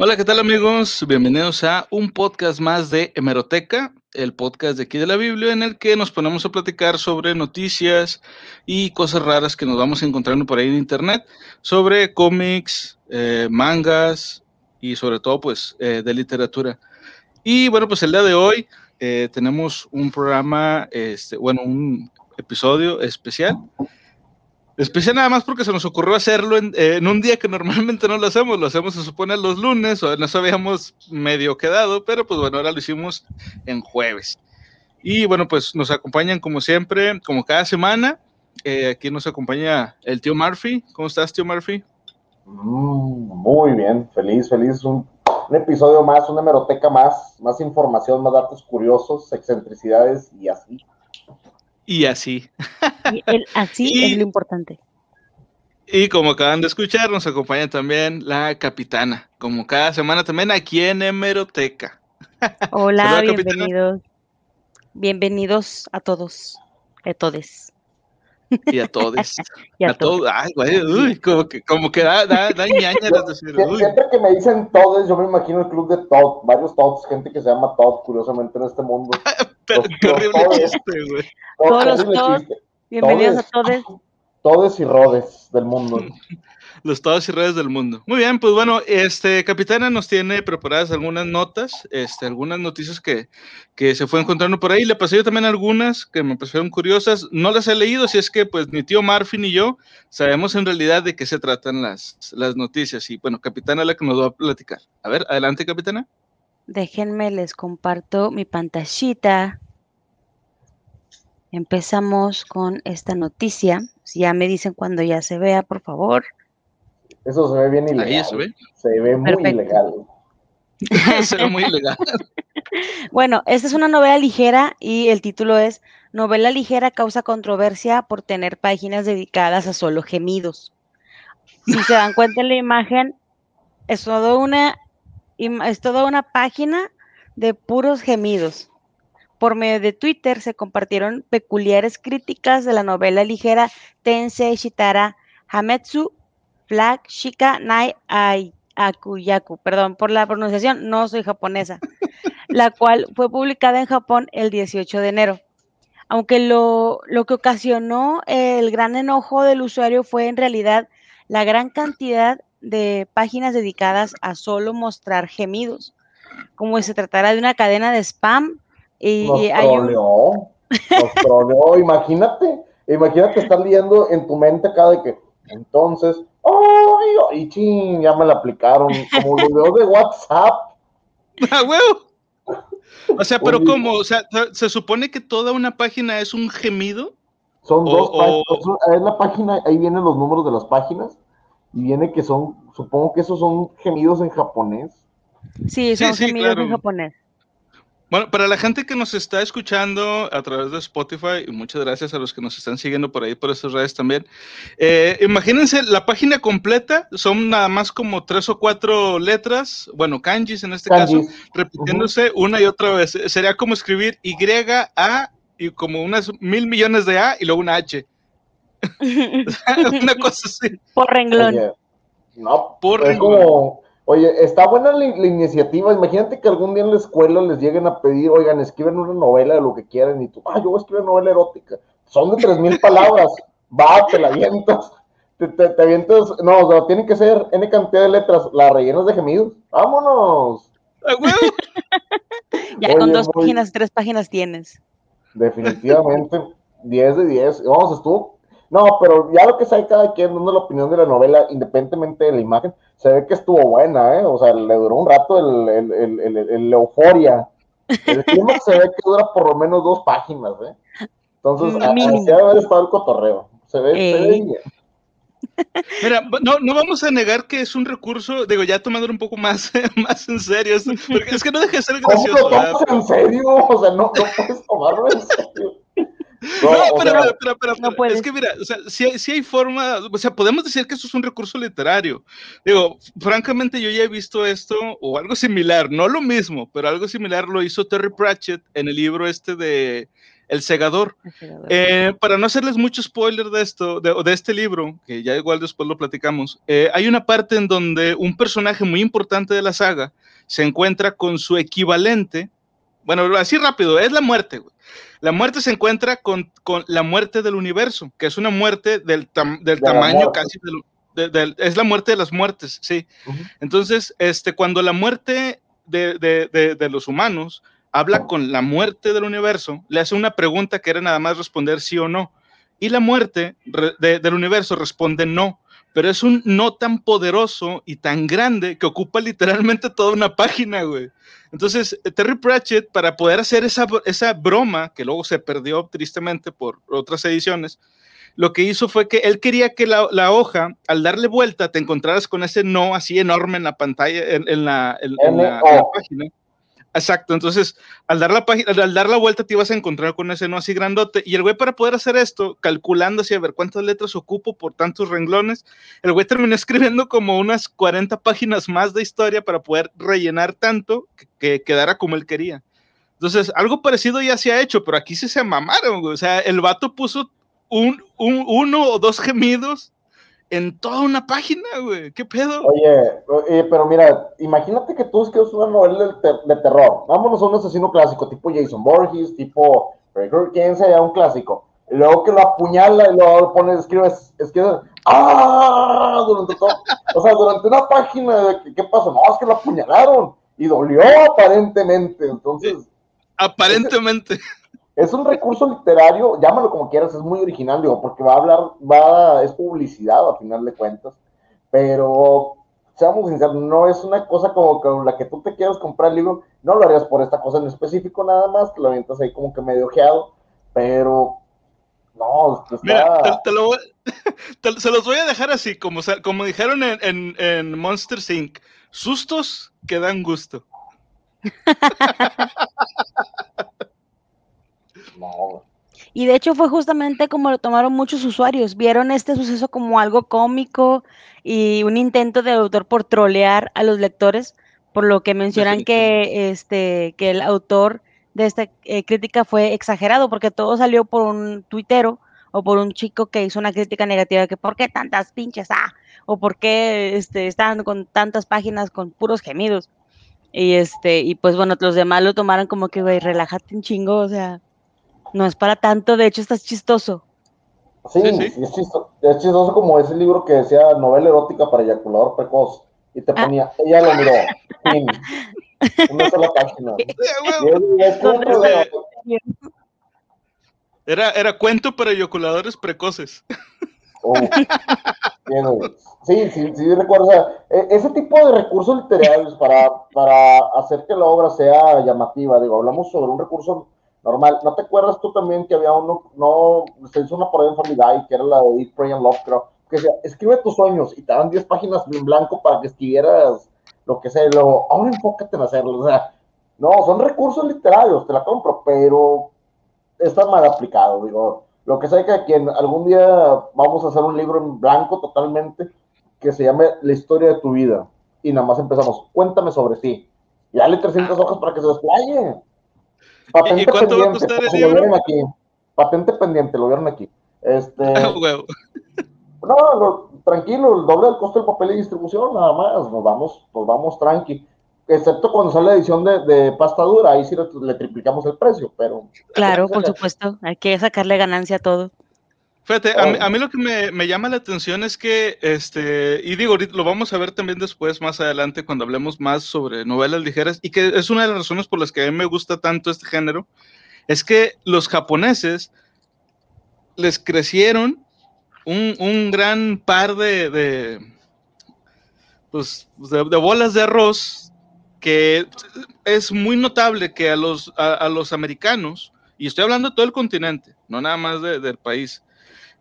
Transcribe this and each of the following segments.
Hola, ¿qué tal amigos? Bienvenidos a un podcast más de Hemeroteca, el podcast de aquí de la Biblia en el que nos ponemos a platicar sobre noticias y cosas raras que nos vamos encontrando por ahí en internet, sobre cómics, eh, mangas y sobre todo pues eh, de literatura. Y bueno, pues el día de hoy eh, tenemos un programa, este, bueno, un episodio especial Especial nada más porque se nos ocurrió hacerlo en, en, un día que normalmente no lo hacemos, lo hacemos se supone los lunes, o nos habíamos medio quedado, pero pues bueno, ahora lo hicimos en jueves. Y bueno, pues nos acompañan como siempre, como cada semana. Eh, aquí nos acompaña el tío Murphy. ¿Cómo estás, tío Murphy? Mm, muy bien, feliz, feliz. Un, un, episodio más, una hemeroteca más, más información, más datos curiosos, excentricidades y así. Y así. Y el así y, es lo importante. Y como acaban de escuchar, nos acompaña también la capitana, como cada semana también aquí en Hemeroteca. Hola, bienvenidos. Capitana. Bienvenidos a todos, a todes. Y a todos. y a, a todos. Ay, güey, uy, como que, como que da, da, da ñaña decir, uy. Siempre que me dicen todes, yo me imagino el club de Todd, varios Todds, gente que se llama Todd, curiosamente, en este mundo. Pero Los- qué los horrible todes. chiste, güey. Todos los todos. chiste. Bienvenidos a Todes. todos. Todes y rodes del mundo. Los todos y redes del mundo. Muy bien, pues bueno, este Capitana nos tiene preparadas algunas notas, este, algunas noticias que, que se fue encontrando por ahí. Le pasé yo también algunas que me parecieron curiosas. No las he leído, si es que pues ni tío Murphy ni yo sabemos en realidad de qué se tratan las, las noticias. Y bueno, Capitana es la que nos va a platicar. A ver, adelante, Capitana. Déjenme, les comparto mi pantallita. Empezamos con esta noticia. Si ya me dicen cuando ya se vea, por favor. Eso se ve bien ilegal. Ahí se ve. Se ve muy Perfecto. ilegal. se ve muy ilegal. Bueno, esta es una novela ligera y el título es Novela ligera causa controversia por tener páginas dedicadas a solo gemidos. Si se dan cuenta en la imagen, es toda una, es toda una página de puros gemidos. Por medio de Twitter se compartieron peculiares críticas de la novela ligera Tensei Shitara Hametsu Flag Shika Nai Ai Akuyaku, perdón por la pronunciación, no soy japonesa, la cual fue publicada en Japón el 18 de enero. Aunque lo, lo que ocasionó el gran enojo del usuario fue en realidad la gran cantidad de páginas dedicadas a solo mostrar gemidos, como si se tratara de una cadena de spam. Y, Nos un, troleó. Imagínate. Imagínate estar leyendo en tu mente cada de que. Entonces. ¡Ay! Y ching, ya me la aplicaron. Como los videos de WhatsApp. ¡A huevo! O sea, pero. ¿cómo? O sea, ¿se- ¿se supone que toda una página es un gemido? Son O- dos o- páginas. Es la página, ahí vienen los números de las páginas. Y viene que son, supongo que esos son gemidos en japonés. sí, Sí, son sí, gemidos claro. en japonés. Bueno, para la gente que nos está escuchando a través de Spotify, y muchas gracias a los que nos están siguiendo por ahí, por esas redes también, eh, imagínense la página completa, son nada más como tres o cuatro letras, bueno, kanjis en este caso, repitiéndose una y otra vez. Sería como escribir Y, A, y como unas mil millones de A y luego una H. una cosa así. Por renglón. Oye, no, Por es renglón. como, oye, está buena la, la iniciativa. Imagínate que algún día en la escuela les lleguen a pedir, oigan, escriben una novela de lo que quieran y tú, ah, yo voy a escribir una novela erótica. Son de tres mil palabras. Va, te la avientas. Te, te, te avientas, no, o sea, tienen que ser N cantidad de letras, la rellenas de gemidos. Vámonos. Ya con dos muy- páginas, tres páginas tienes. Definitivamente, 10 de 10. Vamos, estuvo. No, pero ya lo que sabe cada quien dando la opinión de la novela, independientemente de la imagen, se ve que estuvo buena, ¿eh? O sea, le duró un rato el, el, el, el, el- el euforia. El clímax se ve que dura por lo menos dos páginas, ¿eh? Entonces, a- Mínimo. así debe haber estado el cotorreo. Se ve, se ve bien. Mira, no, no vamos a negar que es un recurso, digo, ya tomándolo un poco más, más en serio, porque es que no deja de ser ¿Cómo lo gracioso. tomas en serio? O sea, no, no puedes tomarlo en serio. No, No, pero, sea, pero, pero, no es que mira, o sea, si hay, sí hay forma, o sea, podemos decir que esto es un recurso literario. Digo, francamente yo ya he visto esto o algo similar, no lo mismo, pero algo similar lo hizo Terry Pratchett en el libro este de El segador. Eh, para no hacerles mucho spoiler de esto, de, de este libro, que ya igual después lo platicamos, eh, hay una parte en donde un personaje muy importante de la saga se encuentra con su equivalente. Bueno, así rápido, es la muerte. La muerte se encuentra con, con, la muerte del universo, que es una muerte del, del tamaño casi del, es la muerte de las muertes, sí. Entonces, este, cuando la muerte de, de, de, los humanos habla con la muerte del universo, le hace una pregunta que era nada más responder sí o no. Y la muerte del universo responde no, pero es un no tan poderoso y tan grande que ocupa literalmente toda una página, güey. Entonces, Terry Pratchett, para poder hacer esa, esa broma, que luego se perdió tristemente por otras ediciones, lo que hizo fue que él quería que la, la, hoja, al darle vuelta, te encontraras con ese no así enorme en la pantalla, en, en, la, en, en la, página. Exacto, entonces al dar, la página, al dar la vuelta te ibas a encontrar con ese no así grandote. Y el güey para poder hacer esto, calculando así a ver cuántas letras ocupo por tantos renglones, el güey terminó escribiendo como unas 40 páginas más de historia para poder rellenar tanto que, que quedara como él quería. Entonces, algo parecido ya se ha hecho, pero aquí sí se mamaron, güey. O sea, el vato puso un, un, uno o dos gemidos en toda una página, güey. ¿Qué pedo? Oye, pero mira, imagínate que tú escribes una novela de, ter de, terror. Vámonos a un asesino clásico, tipo Jason Borges, tipo quién sea, un clásico. Y luego que lo apuñala y luego pones, escribes, escribes, ¡ah! Durante todo, o sea, durante una página, ¿qué, ¿qué pasó? No, es que lo apuñalaron y dolió aparentemente. Entonces. Aparentemente es un recurso literario, llámalo como quieras, es muy original, digo, porque va a hablar, va, es publicidad a final de cuentas, pero seamos sinceros, no es una cosa como con la que tú te quieras comprar el libro, no lo harías por esta cosa en específico nada más, que lo avientas ahí como que medio ojeado, pero no, está... Mira, te, te lo, te, se los voy a dejar así, como, como dijeron en, en, en Monster Inc., sustos que dan gusto. Y de hecho fue justamente como lo tomaron muchos usuarios. Vieron este suceso como algo cómico y un intento del autor por trolear a los lectores, por lo que mencionan que, este, que el autor de esta eh, crítica fue exagerado, porque todo salió por un tuitero o por un chico que hizo una crítica negativa de que por qué tantas pinches, ah, o por qué este, estaban con tantas páginas con puros gemidos. Y este, y pues bueno, los demás lo tomaron como que, güey, relájate un chingo, o sea, no es para tanto, de hecho estás chistoso. Sí, sí, sí. Es, chistoso, es, chistoso, como ese libro que decía novela erótica para eyaculador precoz y te ah. ponía, ah. ella lo miró, fin, una sola página. Era, era cuento para eyaculadores precoces. Oh, sí, sí, sí, recuerdo. O sea, e, ese tipo de recursos literarios para, para hacer que la obra sea llamativa, digo, hablamos sobre un recurso normal. ¿No te acuerdas tú también que había uno, no, se hizo una por ahí en Family Guy, que era la de Eat, Pray and Love, creo, que decía, escribe tus sueños y te dan 10 páginas en blanco para que escribieras lo que sea, y luego, ahora enfócate en hacerlo, o sea, no, son recursos literarios, te la compro, pero está mal aplicado, digo, lo que sé que quien algún día vamos a hacer un libro en blanco totalmente, que se llame La historia de tu vida, y nada más empezamos, cuéntame sobre ti, y dale 300 hojas para que se desplaye. Patente ¿Y cuánto pendiente, va a costar el libro? Lo aquí. Patente pendiente, lo vieron aquí. Este, ah, no, tranquilo, el doble del costo del papel y distribución, nada más, nos vamos, nos vamos tranqui. Excepto cuando sale la edición de, de pasta dura, ahí sí le, le, triplicamos el precio, pero... Claro, por supuesto, hay que sacarle ganancia a todo. Fíjate, a mí, a mí, lo que me, me, llama la atención es que, este, y digo, lo vamos a ver también después, más adelante, cuando hablemos más sobre novelas ligeras, y que es una de las razones por las que a mí me gusta tanto este género, es que los japoneses les crecieron un, un gran par de, de pues, de, de, bolas de arroz, que es muy notable que a los, a, a los americanos, y estoy hablando de todo el continente, no nada más de, del país,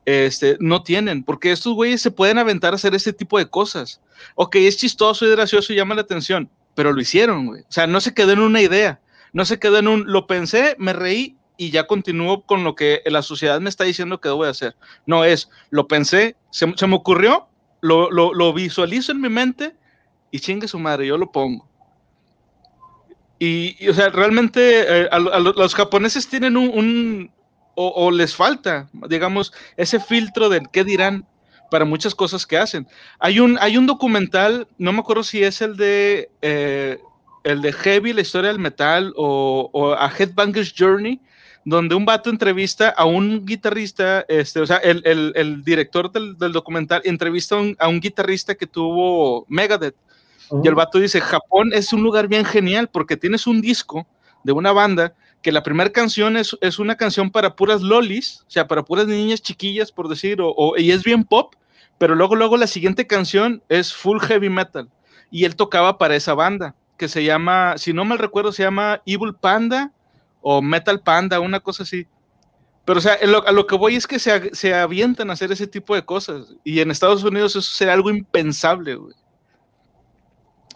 este, no tienen, porque estos güeyes se pueden aventar a hacer ese tipo de cosas. Ok, es chistoso y gracioso y llama la atención, pero lo hicieron, güey. O sea, no se quedó en una idea, no se quedó en un, lo pensé, me reí y ya continúo con lo que la sociedad me está diciendo que debo de hacer. No es, lo pensé, se, me ocurrió, lo, lo, visualizo en mi mente y chingue su madre, yo lo pongo. Y, o sea, realmente eh, los japoneses tienen un o, les falta, digamos, ese filtro del qué dirán para muchas cosas que hacen. Hay un, hay un documental, no me acuerdo si es el de, eh, el de Heavy, la historia del metal, o, o a Headbanger's Journey, donde un vato entrevista a un guitarrista, este, o sea, el, el, el director del, del, documental entrevista a un, a un, guitarrista que tuvo Megadeth. Uh -huh. Y el vato dice, Japón es un lugar bien genial porque tienes un disco de una banda que la primera canción es, es, una canción para puras lolis, o sea, para puras niñas chiquillas, por decir, o, o, y es bien pop, pero luego, luego la siguiente canción es full heavy metal. Y él tocaba para esa banda, que se llama, si no mal recuerdo, se llama Evil Panda o Metal Panda, una cosa así. Pero, o sea, lo, a lo que voy es que se, se, avientan a hacer ese tipo de cosas. Y en Estados Unidos eso sería algo impensable, güey.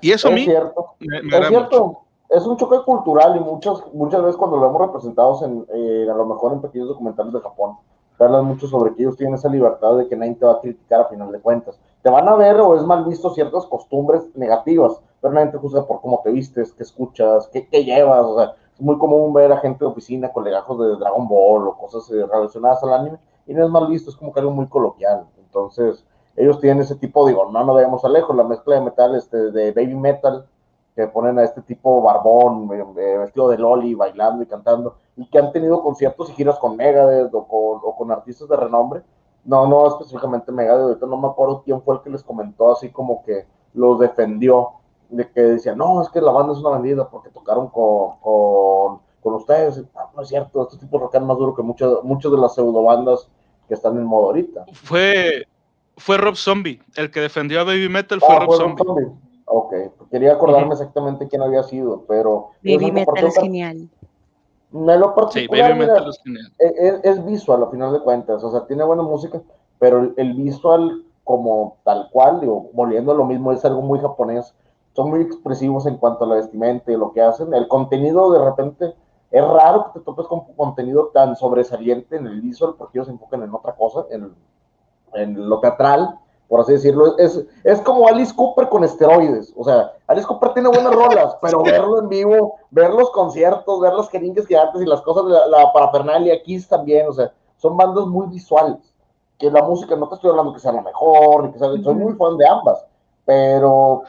Y eso es a mí. Cierto. Me, me es cierto es un choque cultural y muchas, muchas veces cuando lo vemos representados en, eh, a lo mejor en pequeños documentales de Japón, te hablan mucho sobre que ellos tienen esa libertad de que nadie te va a criticar a final de cuentas. Te van a ver o es mal visto ciertas costumbres negativas, pero nadie te juzga por cómo te vistes, qué escuchas, qué, qué llevas, o sea, es muy común ver a gente de oficina con legajos de Dragon Ball o cosas eh, relacionadas al anime, y no es mal visto, es como que algo muy coloquial. Entonces, ellos tienen ese tipo, digo, no nos vayamos a lejos, la mezcla de metal, este, de baby metal, que ponen a este tipo barbón, eh, vestido de loli, bailando y cantando, y que han tenido conciertos y giras con Megadeth o con, o con artistas de renombre. No, no específicamente Megadeth, ahorita no me acuerdo quién fue el que les comentó así como que los defendió, de que decía, no, es que la banda es una bandida porque tocaron con, con, con ustedes. No, no, es cierto, estos tipos rockean más duro que muchas, muchas de las pseudo bandas que están en modo ahorita. Fue, fue Rob Zombie, el que defendió a Baby Metal fue, ah, Rob, fue Zombie. Rob Zombie. Ok, quería acordarme uh -huh. exactamente quién había sido, pero... Baby Metal es genial. Me lo particular, sí, Baby Metal es genial. Es, es, visual, a final de cuentas, o sea, tiene buena música, pero el, el, visual como tal cual, digo, volviendo a lo mismo, es algo muy japonés, son muy expresivos en cuanto a la vestimenta y lo que hacen, el contenido de repente, es raro que te topes con contenido tan sobresaliente en el visual, porque ellos se enfocan en otra cosa, en, en lo teatral, por así decirlo. Es, es como Alice Cooper con esteroides. O sea, Alice Cooper tiene buenas rolas, pero verlo en vivo, ver los conciertos, ver los jeringues gigantes y las cosas, la, la parafernalia, Kiss también, o sea, son bandas muy visuales. Que la música, no te estoy hablando que sea la mejor, ni que sea, soy muy fan de ambas, pero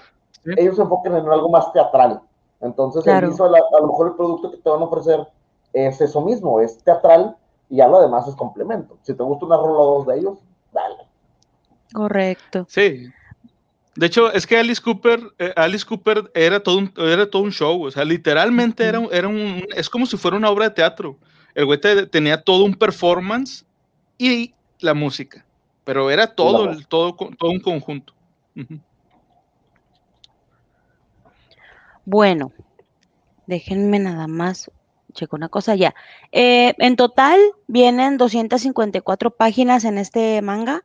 sí. ellos se enfocan en algo más teatral. Entonces, claro. el visual, a, a lo mejor el producto que te van a ofrecer es eso mismo, es teatral y ya lo demás es complemento. Si te gusta una rola o dos de ellos, dale. Correcto. Sí. De hecho, es que Alice Cooper, eh, Alice Cooper era todo un, era todo un show, o sea, literalmente era, era un, es como si fuera una obra de teatro. El güey te, tenía todo un performance y la música, pero era todo, el, todo, todo un conjunto. Uh -huh. Bueno, déjenme nada más, checo una cosa ya. Eh, en total vienen 254 páginas en este manga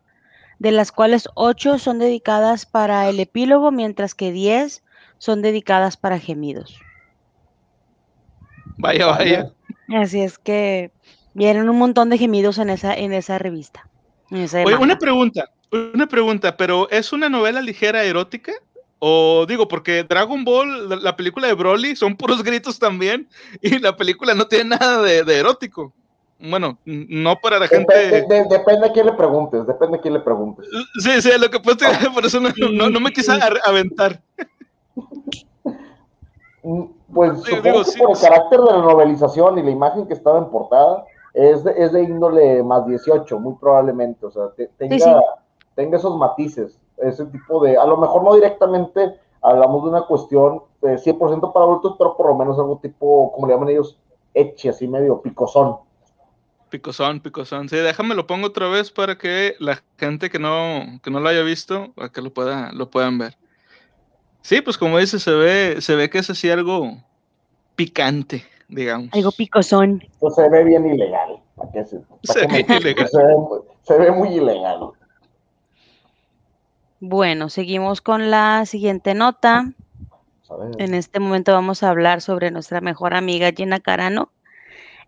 de las cuales 8 son dedicadas para el epílogo, mientras que 10 son dedicadas para gemidos. Vaya, vaya. Así es que vienen un montón de gemidos en esa, en esa revista. En esa Oye, una pregunta, una pregunta, pero ¿es una novela ligera erótica? O digo, porque Dragon Ball, la, la película de Broly, son puros gritos también, y la película no tiene nada de, de erótico. Bueno, no para la gente. Depende, de, depende a quién le preguntes, depende a quién le preguntes. Sí, sí, lo que pasa es por eso no, no, no me quise aventar. Pues sí, digo, sí, por el carácter de la novelización y la imagen que estaba en portada, es de, es de índole más 18, muy probablemente. O sea, te, tenga, sí, tenga esos matices, ese tipo de. A lo mejor no directamente hablamos de una cuestión de 100% para adultos, pero por lo menos algo tipo, como le llaman ellos, eche, así medio picosón. Picosón, picosón. Sí, déjame lo pongo otra vez para que la gente que no, que no lo haya visto, para que lo pueda, lo puedan ver. Sí, pues como dice, se ve, se ve que es así algo picante, digamos. Algo picosón. Pues se ve bien ilegal. ¿Para se, para se, ve ilegal. Se, ve, se ve muy ilegal. Bueno, seguimos con la siguiente nota. En este momento vamos a hablar sobre nuestra mejor amiga Gina Carano.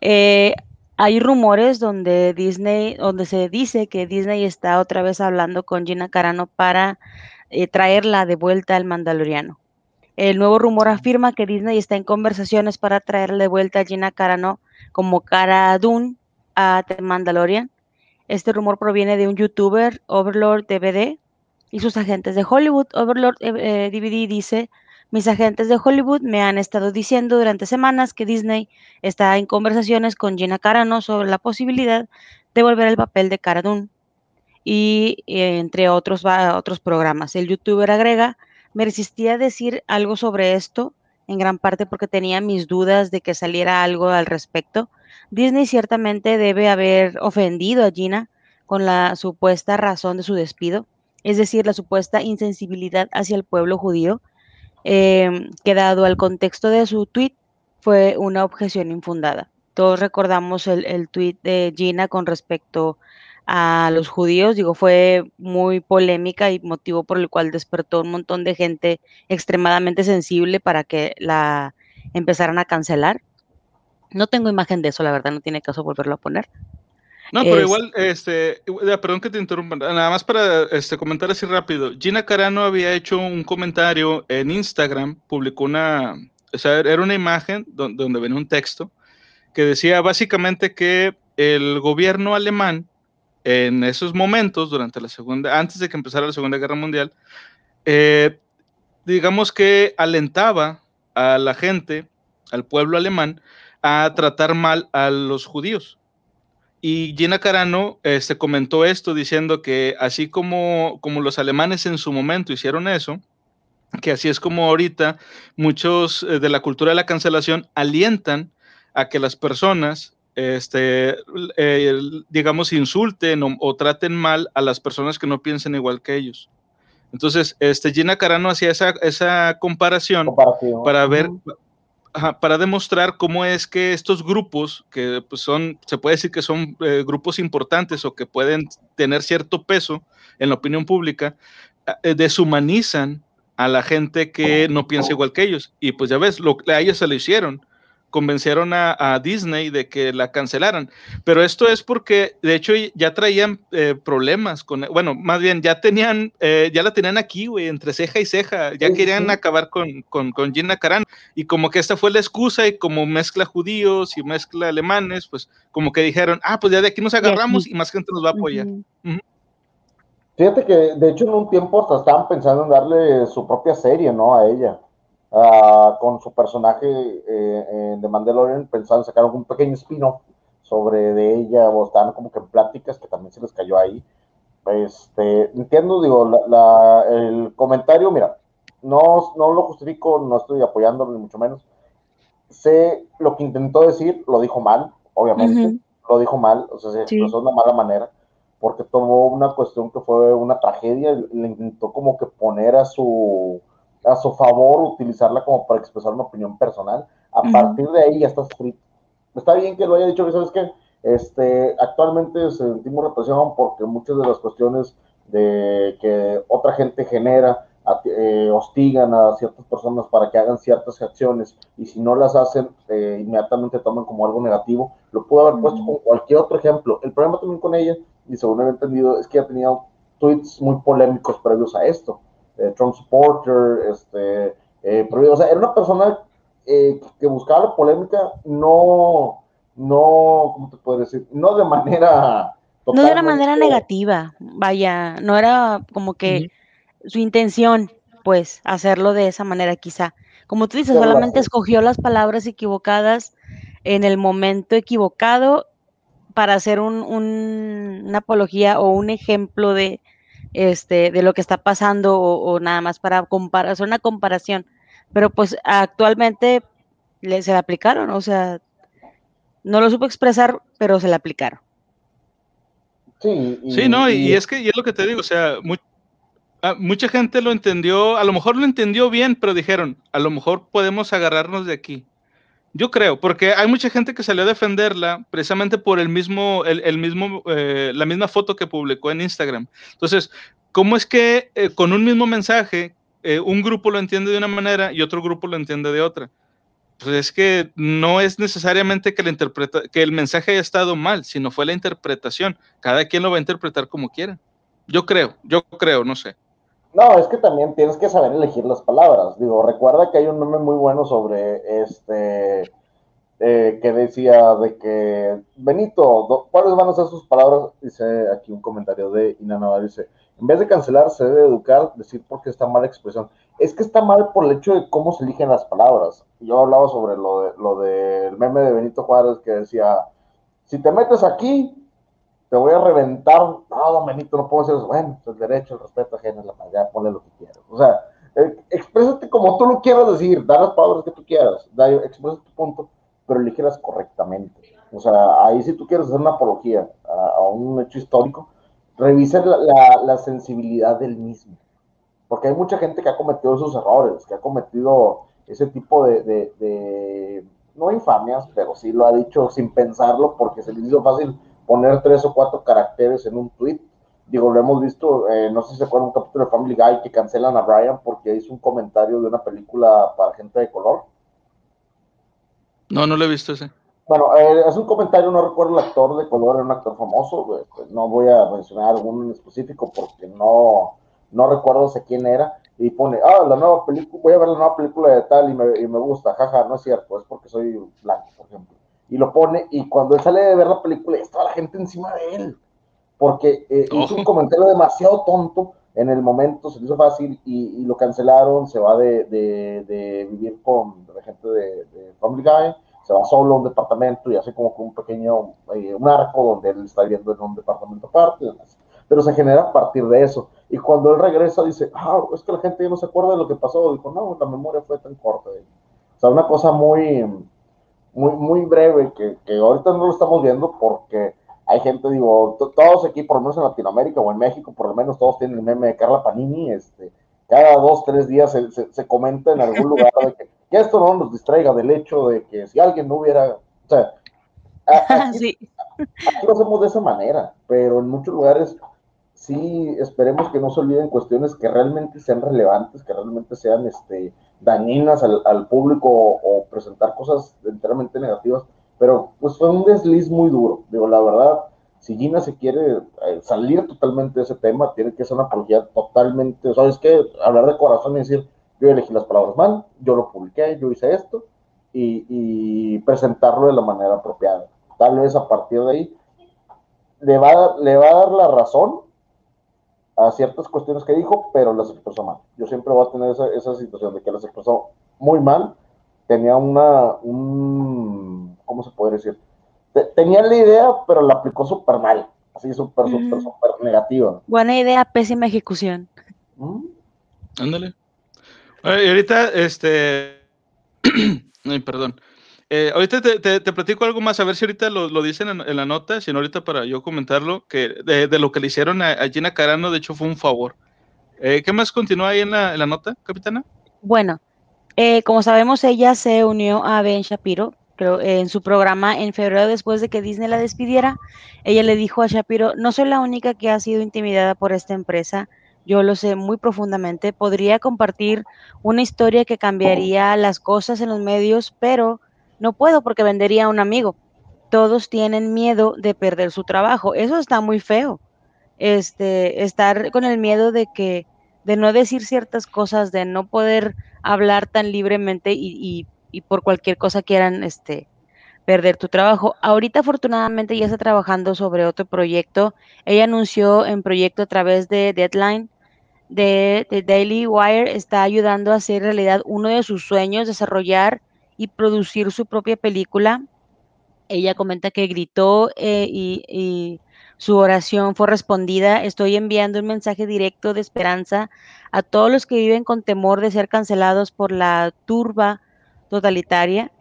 Eh, hay rumores donde Disney, donde se dice que Disney está otra vez hablando con Gina Carano para eh, traerla de vuelta al Mandaloriano. El nuevo rumor afirma que Disney está en conversaciones para traerle de vuelta a Gina Carano como Cara Dune a The Mandalorian. Este rumor proviene de un youtuber, Overlord DVD, y sus agentes de Hollywood. Overlord DVD eh, dice, mis agentes de Hollywood me han estado diciendo durante semanas que Disney está en conversaciones con Gina Carano sobre la posibilidad de volver al papel de Cara y entre otros, otros programas. El youtuber agrega, me resistía a decir algo sobre esto, en gran parte porque tenía mis dudas de que saliera algo al respecto. Disney ciertamente debe haber ofendido a Gina con la supuesta razón de su despido, es decir, la supuesta insensibilidad hacia el pueblo judío, eh, que dado al contexto de su tweet fue una objeción infundada. Todos recordamos el, el tweet de Gina con respecto a los judíos, digo, fue muy polémica y motivo por el cual despertó un montón de gente extremadamente sensible para que la empezaran a cancelar. No tengo imagen de eso, la verdad, no tiene caso volverlo a poner. No, pero igual, este, perdón que te interrumpa, nada más para este, comentar así rápido. Gina Carano había hecho un comentario en Instagram, publicó una, o sea, era una imagen donde, donde venía un texto que decía básicamente que el gobierno alemán en esos momentos, durante la segunda, antes de que empezara la Segunda Guerra Mundial, eh, digamos que alentaba a la gente, al pueblo alemán, a tratar mal a los judíos. Y Gina Carano este, comentó esto diciendo que así como, como los alemanes en su momento hicieron eso, que así es como ahorita muchos eh, de la cultura de la cancelación alientan a que las personas este, eh, digamos, insulten o, traten mal a las personas que no piensen igual que ellos. Entonces, este, Gina Carano hacía esa, esa comparación para ver, para demostrar cómo es que estos grupos, que pues, son, se puede decir que son eh, grupos importantes o que pueden tener cierto peso en la opinión pública, eh, deshumanizan a la gente que no piensa igual que ellos. Y pues ya ves, lo, a ellos se lo hicieron convencieron a, Disney de que la cancelaran. Pero esto es porque, de hecho, ya traían eh, problemas con, bueno, más bien ya tenían, eh, ya la tenían aquí, güey, entre ceja y ceja, ya querían acabar con, con, con, Gina Carano. Y como que esta fue la excusa y como mezcla judíos y mezcla alemanes, pues como que dijeron, ah, pues ya de aquí nos agarramos y más gente nos va a apoyar. Fíjate que, de hecho, en un tiempo hasta estaban pensando en darle su propia serie, ¿no? A ella. Ah, con su personaje eh, de Mandalorian, pensaban sacar un pequeño spin-off sobre de ella, o estaban como que en pláticas que también se les cayó ahí. Este, entiendo, digo, la, el comentario, mira, no, no lo justifico, no estoy apoyándolo, ni mucho menos. Sé lo que intentó decir, lo dijo mal, obviamente, lo dijo mal, o sea, se expresó de una mala manera, porque tomó una cuestión que fue una tragedia, le intentó como que poner a su, a su favor utilizarla como para expresar una opinión personal. A partir de ahí ya está escrito. Está bien que lo haya dicho, que sabes que este, actualmente sentimos represión porque muchas de las cuestiones de que otra gente genera eh, hostigan a ciertas personas para que hagan ciertas acciones y si no las hacen eh, inmediatamente toman como algo negativo. Lo puedo haber puesto con cualquier otro ejemplo. El problema también con ella, y según he entendido, es que ha tenido tweets muy polémicos previos a esto. Eh, Trump supporter, este, eh, o sea, era una persona eh, que buscaba la polémica, no, no, ¿cómo te puedo decir? No de manera... No de una manera negativa, vaya, no era como que su intención, pues, hacerlo de esa manera quizá. Como tú dices, solamente escogió las palabras equivocadas en el momento equivocado para hacer un, una apología o un ejemplo de, este, de lo que está pasando o, nada más para comparar, hacer una comparación. Pero pues actualmente le, se le aplicaron, o sea, no lo supo expresar, pero se le aplicaron. Sí, sí no, y, es que y es lo que te digo, o sea, ah, mucha gente lo entendió, a lo mejor lo entendió bien, pero dijeron, a lo mejor podemos agarrarnos de aquí. Yo creo, porque hay mucha gente que salió a defenderla precisamente por el mismo, el, mismo, eh, la misma foto que publicó en Instagram. Entonces, ¿cómo es que eh, con un mismo mensaje eh, un grupo lo entiende de una manera y otro grupo lo entiende de otra? Pues es que no es necesariamente que, la interpreta, que el mensaje haya estado mal, sino fue la interpretación. Cada quien lo va a interpretar como quiera. Yo creo, yo creo, no sé. No, es que también tienes que saber elegir las palabras. Digo, recuerda que hay un meme muy bueno sobre este eh, que decía de que, Benito, ¿cuáles van a ser sus palabras? Dice aquí un comentario de Inanova, dice, en vez de cancelar, se debe educar, decir porque está mala expresión. Es que está mal por el hecho de cómo se eligen las palabras. Yo hablaba sobre lo, de, lo del meme de Benito Juárez que decía, si te metes aquí, te voy a reventar. No, Benito, no puedo decir eso. Bueno, el derecho, el respeto ajeno, la ya ponle lo que quieras. O sea, eh, exprésate como tú lo quieras decir, da las palabras que tú quieras, da, expresa tu punto, pero elígelas correctamente. O sea, ahí si tú quieres hacer una apología a, un hecho histórico, revisa la, sensibilidad del mismo. Porque hay mucha gente que ha cometido esos errores, que ha cometido ese tipo de, de, no infamias, pero sí lo ha dicho sin pensarlo, porque se les hizo fácil poner tres o cuatro caracteres en un tweet. Digo, lo hemos visto, eh, no sé si se acuerdan un capítulo de Family Guy que cancelan a Brian porque hizo un comentario de una película para gente de color. No, no lo he visto ese. Bueno, eh, es un comentario, no recuerdo el actor de color, era un actor famoso, pues no voy a mencionar algún en específico porque no, no recuerdo sé quién era, y pone, ah, la nueva película, voy a ver la nueva película de tal y me, y me gusta, jaja, no es cierto, es porque soy blanco, por ejemplo. Y lo pone, y cuando él sale de ver la película, está la gente encima de él, porque eh, hizo un comentario demasiado tonto en el momento, se le hizo fácil y, lo cancelaron, se va de, de, vivir con la gente de, de Family Guy se va solo a un departamento y hace como que un pequeño, eh, un arco donde él está viviendo en un departamento aparte, pero se genera a partir de eso. Y cuando él regresa dice, ah, es que la gente ya no se acuerda de lo que pasó, dijo, no, la memoria fue tan corta. O sea, una cosa muy, muy, muy breve que, que ahorita no lo estamos viendo porque hay gente, digo, todos aquí, por lo menos en Latinoamérica o en México, por lo menos todos tienen el meme de Carla Panini, este, cada dos, tres días se, se comenta en algún lugar de que que esto no nos distraiga del hecho de que si alguien no hubiera, o sea, aquí, lo hacemos de esa manera, pero en muchos lugares sí esperemos que no se olviden cuestiones que realmente sean relevantes, que realmente sean este, dañinas al, público o, presentar cosas enteramente negativas, pero pues fue un desliz muy duro, digo, la verdad, si Gina se quiere eh, salir totalmente de ese tema, tiene que ser una apología totalmente, ¿sabes qué? Hablar de corazón y decir, yo elegí las palabras mal, yo lo publiqué, yo hice esto, y, presentarlo de la manera apropiada. Tal vez a partir de ahí le va, le va a dar la razón a ciertas cuestiones que dijo, pero las expresó mal. Yo siempre voy a tener esa, esa situación de que las expresó muy mal, tenía una, un, ¿cómo se puede decir? tenía la idea, pero la aplicó súper mal, así súper, súper, súper negativa. Buena idea, pésima ejecución. ¿Mm? Ándale. Y ahorita, este. Ay, perdón. Eh, ahorita te, te, platico algo más, a ver si ahorita lo, lo dicen en, la nota, sino ahorita para yo comentarlo, que de, de lo que le hicieron a, Gina Carano, de hecho fue un favor. Eh, ¿Qué más continúa ahí en la, en la nota, capitana? Bueno, eh, como sabemos, ella se unió a Ben Shapiro, pero en su programa en febrero después de que Disney la despidiera, ella le dijo a Shapiro, no soy la única que ha sido intimidada por esta empresa, yo lo sé muy profundamente, podría compartir una historia que cambiaría las cosas en los medios, pero no puedo porque vendería a un amigo. Todos tienen miedo de perder su trabajo. Eso está muy feo. Este, estar con el miedo de que, de no decir ciertas cosas, de no poder hablar tan libremente y, y, por cualquier cosa quieran, este, perder tu trabajo. Ahorita afortunadamente ya está trabajando sobre otro proyecto. Ella anunció en proyecto a través de Deadline de, Daily Wire está ayudando a hacer realidad uno de sus sueños, desarrollar y producir su propia película. Ella comenta que gritó eh, y, su oración fue respondida. Estoy enviando un mensaje directo de esperanza a todos los que viven con temor de ser cancelados por la turba totalitaria.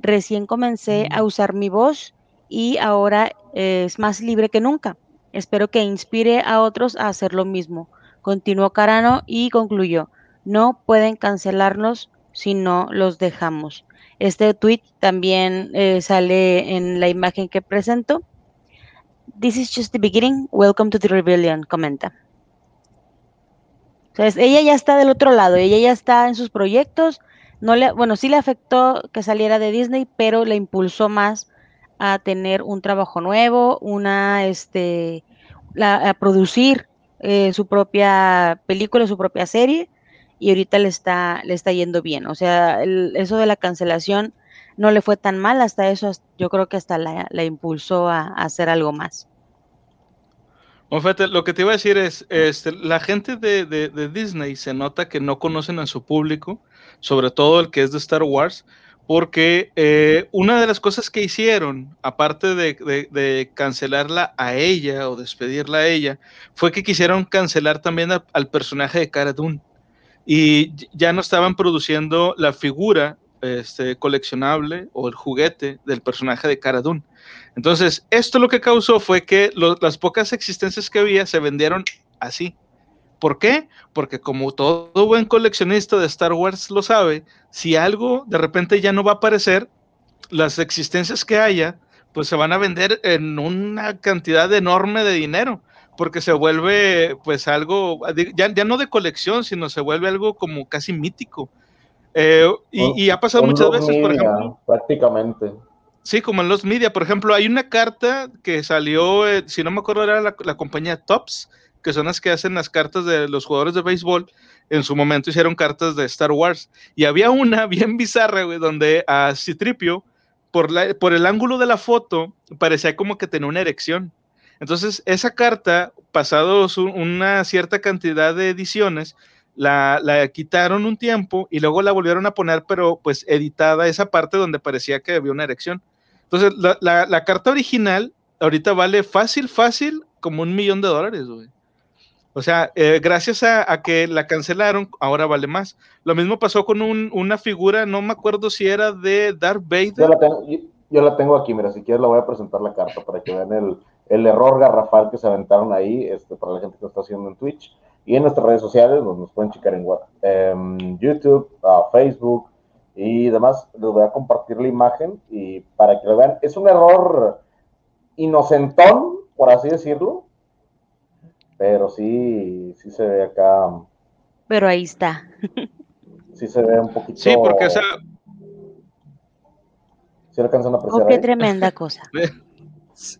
Recién comencé a usar mi voz y ahora es más libre que nunca. Espero que inspire a otros a hacer lo mismo. Continuó Carano y concluyó, no pueden cancelarnos si no los dejamos. Este tweet también eh, sale en la imagen que presento. This is just the beginning. Welcome to the rebellion, comenta. Entonces, ella ya está del otro lado, ella ya está en sus proyectos. No le, bueno, sí le afectó que saliera de Disney, pero le impulsó más a tener un trabajo nuevo, una, este, a producir eh, su propia película, su propia serie, y ahorita le está, le está yendo bien. O sea, eso de la cancelación no le fue tan mal, hasta eso yo creo que hasta la, la impulsó a, a, hacer algo más. Bueno, lo que te iba a decir es, este, la gente de, de, de, Disney se nota que no conocen a su público, sobre todo el que es de Star Wars, porque eh, una de las cosas que hicieron, aparte de, de, cancelarla a ella o despedirla a ella, fue que quisieron cancelar también a, al personaje de Cara Dune. Y ya no estaban produciendo la figura este, coleccionable o el juguete del personaje de Cara. Entonces, esto lo que causó fue que las pocas existencias que había se vendieron así. ¿Por qué? Porque como todo buen coleccionista de Star Wars lo sabe, si algo de repente ya no va a aparecer, las existencias que haya, pues se van a vender en una cantidad enorme de dinero, porque se vuelve pues algo, ya, ya no de colección, sino se vuelve algo como casi mítico. Eh, y, y, ha pasado muchas veces, media, por ejemplo. Prácticamente. Sí, como en los media. Por ejemplo, hay una carta que salió, eh, si no me acuerdo, era la, la, compañía Tops, que son las que hacen las cartas de los jugadores de béisbol. En su momento hicieron cartas de Star Wars. Y había una bien bizarra, güey, donde a Citripio, por, la, por el ángulo de la foto, parecía como que tenía una erección. Entonces, esa carta, pasados una cierta cantidad de ediciones, la, la, quitaron un tiempo y luego la volvieron a poner, pero pues editada esa parte donde parecía que había una erección. Entonces, la, la, la carta original ahorita vale fácil, fácil, como un millón de dólares, güey. O sea, eh, gracias a, a, que la cancelaron, ahora vale más. Lo mismo pasó con un, una figura, no me acuerdo si era de Darth Vader. Yo la, tengo, yo, yo la tengo aquí, mira, si quieres la voy a presentar la carta para que vean el, el error garrafal que se aventaron ahí, este, para la gente que lo está haciendo en Twitch y en nuestras redes sociales, donde nos pueden checar en um, YouTube, uh, Facebook y demás. Les voy a compartir la imagen y para que lo vean. Es un error inocentón, por así decirlo, pero sí, sí se ve acá. Pero ahí está. sí se ve un poquito. Sí, porque esa. ¿Sí alcanzan a apreciar? Oh, qué ahí? tremenda cosa. sí.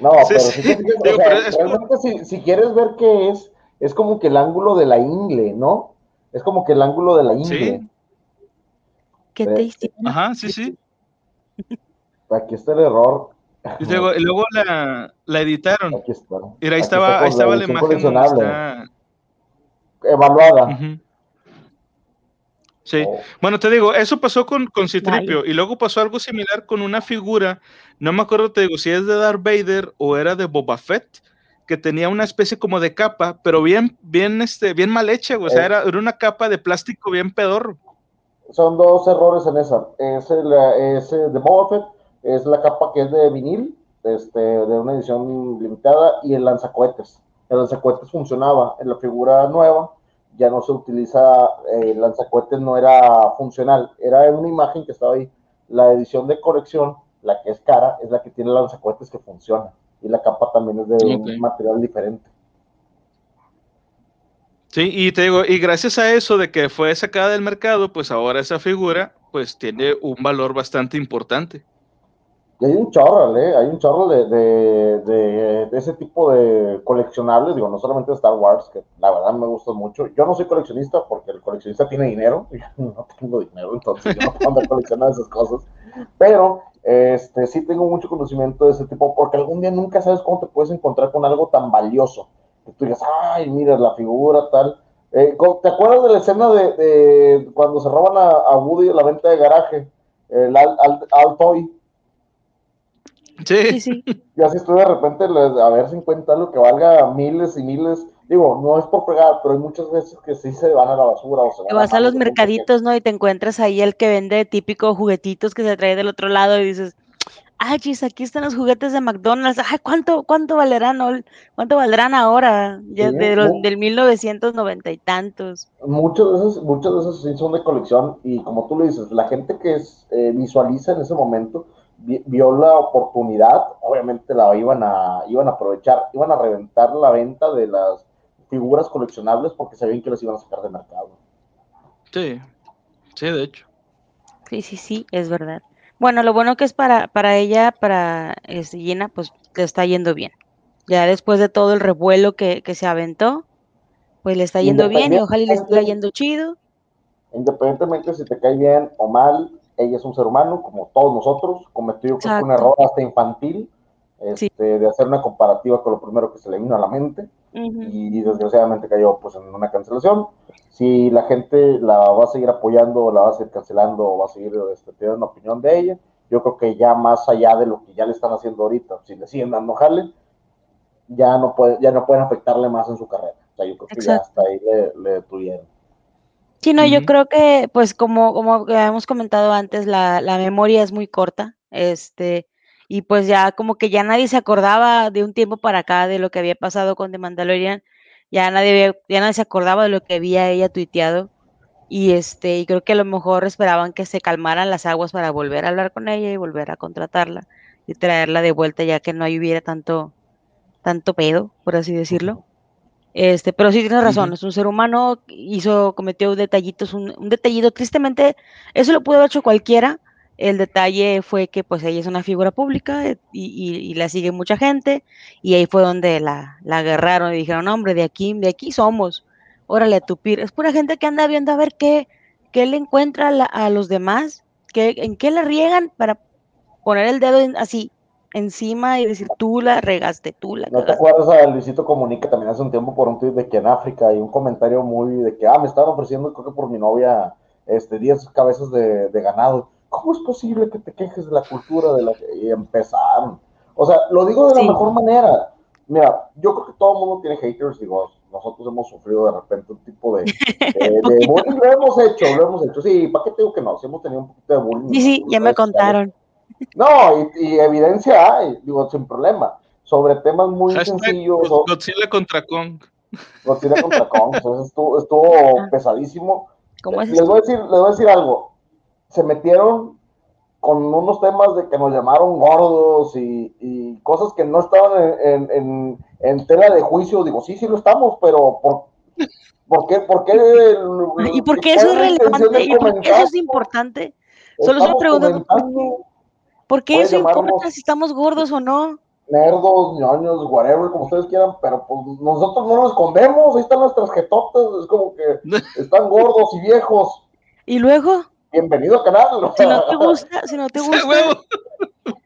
No, Sí, pero, sí. sí, sí, o Digo, sea, pero es realmente si, si quieres ver qué es, es como que el ángulo de la ingle, ¿no? Es como que el ángulo de la ingle. Sí. ¿Qué te hicieron? Ajá, sí, sí. Aquí está el error. Y luego, y luego la, la editaron. Aquí está. Mira, ahí Aquí estaba, está ahí con estaba la imagen. está. Evaluada. Ujú. Sí. Oh, Bueno, te digo, eso pasó con, con Citripio y luego pasó algo similar con una figura, no me acuerdo, te digo, si es de Darth Vader o era de Boba Fett, que tenía una especie como de capa, pero bien, bien, este, bien mal hecha, o sea, Eh. era, era una capa de plástico bien pedorro. Son dos errores en esa. Es el, es el de Boba Fett, es la capa que es de vinil, este, de una edición limitada, y el lanzacohetes. El lanzacohetes funcionaba en la figura nueva, ya no se utiliza, eh, el lanzacohetes no era funcional, era una imagen que estaba ahí. La edición de colección, la que es cara, es la que tiene lanzacohetes que funciona, y la capa también es de un material diferente. Sí, y te digo, y gracias a eso de que fue sacada del mercado, pues ahora esa figura, pues tiene un valor bastante importante. Y hay un chorro, ¿eh? Hay un chorro de, de, de, ese tipo de coleccionables, digo, no solamente Star Wars, que la verdad me gusta mucho. Yo no soy coleccionista porque el coleccionista tiene dinero, yo no tengo dinero, entonces yo no puedo andar coleccionando esas cosas. Pero este, sí tengo mucho conocimiento de ese tipo, porque algún día nunca sabes cómo te puedes encontrar con algo tan valioso. Que tú digas, ay, mira la figura, tal. Eh, ¿co- ¿Te acuerdas de la escena de, cuando se roban a, a Woody la venta de garaje? El Al, Al, Sí, sí. Y así estoy de repente le- a ver si encuentra algo que valga miles y miles. Digo, no es por pegar, pero hay muchas veces que sí se van a la basura o se van Te vas a los mercaditos, ¿no? Y te encuentras ahí el que vende típico juguetitos que se trae del otro lado y dices, ay, chis, aquí están los juguetes de McDonald's. Ay, ¿cuánto, cuánto valerán, cuánto valdrán ahora? Ya Sí, de los, mu- del 1990 y tantos. Muchos de esos, muchos de esos sí son de colección y como tú lo dices, la gente que es, eh, visualiza en ese momento vio la oportunidad, obviamente la iban a, iban a aprovechar, iban a reventar la venta de las figuras coleccionables porque sabían que las iban a sacar de mercado. Sí, sí, de hecho. Sí, sí, sí, es verdad. Bueno, lo bueno que es para, para ella, para este, Gina, pues le está yendo bien. Ya después de todo el revuelo que, que se aventó, pues le está yendo bien y ojalá y le Independientemente- yendo chido. Independientemente si te cae bien o mal, ella es un ser humano como todos nosotros, cometió un error hasta infantil este, de hacer una comparativa con lo primero que se le vino a la mente y desgraciadamente cayó pues en una cancelación. Si la gente la va a seguir apoyando, la va a seguir cancelando o va a seguir este, teniendo una opinión de ella, yo creo que ya más allá de lo que ya le están haciendo ahorita, si le siguen dando jale, ya no, puede, ya no pueden afectarle más en su carrera. O sea, yo creo que ya hasta ahí le, le detuvieron. Sí, no, yo creo que, pues, como, como hemos comentado antes, la, la memoria es muy corta. Este, y pues ya como que ya nadie se acordaba de un tiempo para acá de lo que había pasado con The Mandalorian, ya nadie, ya nadie se acordaba de lo que había ella tuiteado y este, y creo que a lo mejor esperaban que se calmaran las aguas para volver a hablar con ella y volver a contratarla y traerla de vuelta ya que no hubiera tanto, tanto pedo, por así decirlo. Este, pero sí tienes razón, es un ser humano, hizo, cometió detallitos, un, un detallito, tristemente, eso lo pudo haber hecho cualquiera, el detalle fue que pues ella es una figura pública eh, y, la sigue mucha gente y ahí fue donde la, la agarraron y dijeron, hombre, de aquí, de aquí somos, órale a tupir. Es pura gente que anda viendo a ver qué, qué le encuentra a, los demás, qué, en qué le riegan para poner el dedo así encima y decir, tú la regaste, tú la ¿No te acuerdas a Luisito Comunica también hace un tiempo por un tweet de que en África hay un comentario muy de que, ah, me estaban ofreciendo, creo que por mi novia, este, 10 cabezas de, de ganado ¿cómo es posible que te quejes de la cultura de la y empezaron? O sea, lo digo de la mejor manera. Mira, yo creo que todo el mundo tiene haters, digo, nosotros hemos sufrido de repente un tipo de, de, bullying, lo hemos hecho, lo hemos hecho, sí, ¿para qué te digo que no? Si hemos tenido un poquito de bullying. Sí, sí, ya me contaron. No, y, evidencia hay, digo, sin problema, sobre temas muy sencillos. Godzilla contra Kong. Godzilla contra Kong, entonces estuvo, estuvo ah. pesadísimo. ¿Cómo es les, voy a decir, les voy a decir algo, se metieron con unos temas de que nos llamaron gordos y, cosas que no estaban en, en, tela de juicio. Digo, sí, sí lo estamos, pero ¿por, ¿por qué? ¿Por qué ¿Y por qué eso es relevante? ¿Y por qué eso es importante? Solo se preguntan, ¿por qué eso importa si estamos gordos o no? Nerdos, ñoños, whatever, como ustedes quieran, pero pues nosotros no nos escondemos, ahí están nuestras jetotas, es como que están gordos y viejos. ¿Y luego? bienvenido al canal. Si no te gusta, si no te gusta,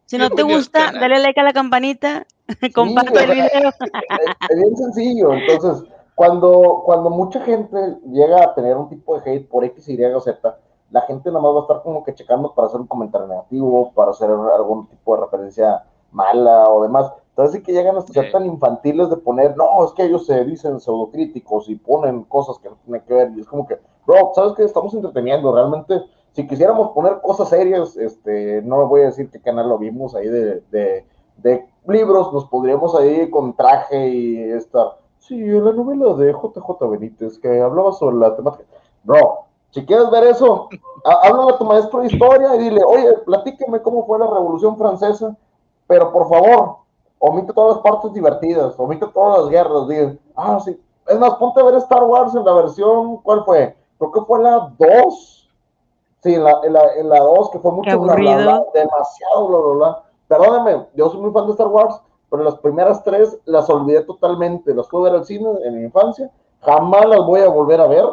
si no te gusta, dale like a la campanita, comparte el video. Es, bien sencillo, entonces, cuando, cuando mucha gente llega a tener un tipo de hate por X, Y o Z, la gente nada más va a estar como que checando para hacer un comentario negativo, para hacer algún tipo de referencia mala o demás. Entonces sí que llegan a ser tan infantiles de poner, no, es que ellos se dicen pseudocríticos y ponen cosas que no tienen que ver, y es como que, bro, ¿sabes qué? Estamos entreteniendo, realmente, si quisiéramos poner cosas serias, este, no voy a decir qué canal lo vimos ahí de, de, de libros, nos podríamos ahí con traje y estar, sí, en la novela de JJ Benítez, que hablaba sobre la temática, bro, si quieres ver eso, háblale a tu maestro de historia y dile, oye, platíqueme cómo fue la Revolución Francesa, pero por favor, omite todas las partes divertidas, omite todas las guerras, digan, ah, sí, es más, ponte a ver Star Wars en la versión, ¿cuál fue? creo que fue la 2. Sí, en la 2, en la, que fue mucho bla, bla, demasiado bla, bla, bla. Perdóneme, yo soy muy fan de Star Wars, pero las primeras tres las olvidé totalmente. Las pude ver al cine en mi infancia, jamás las voy a volver a ver.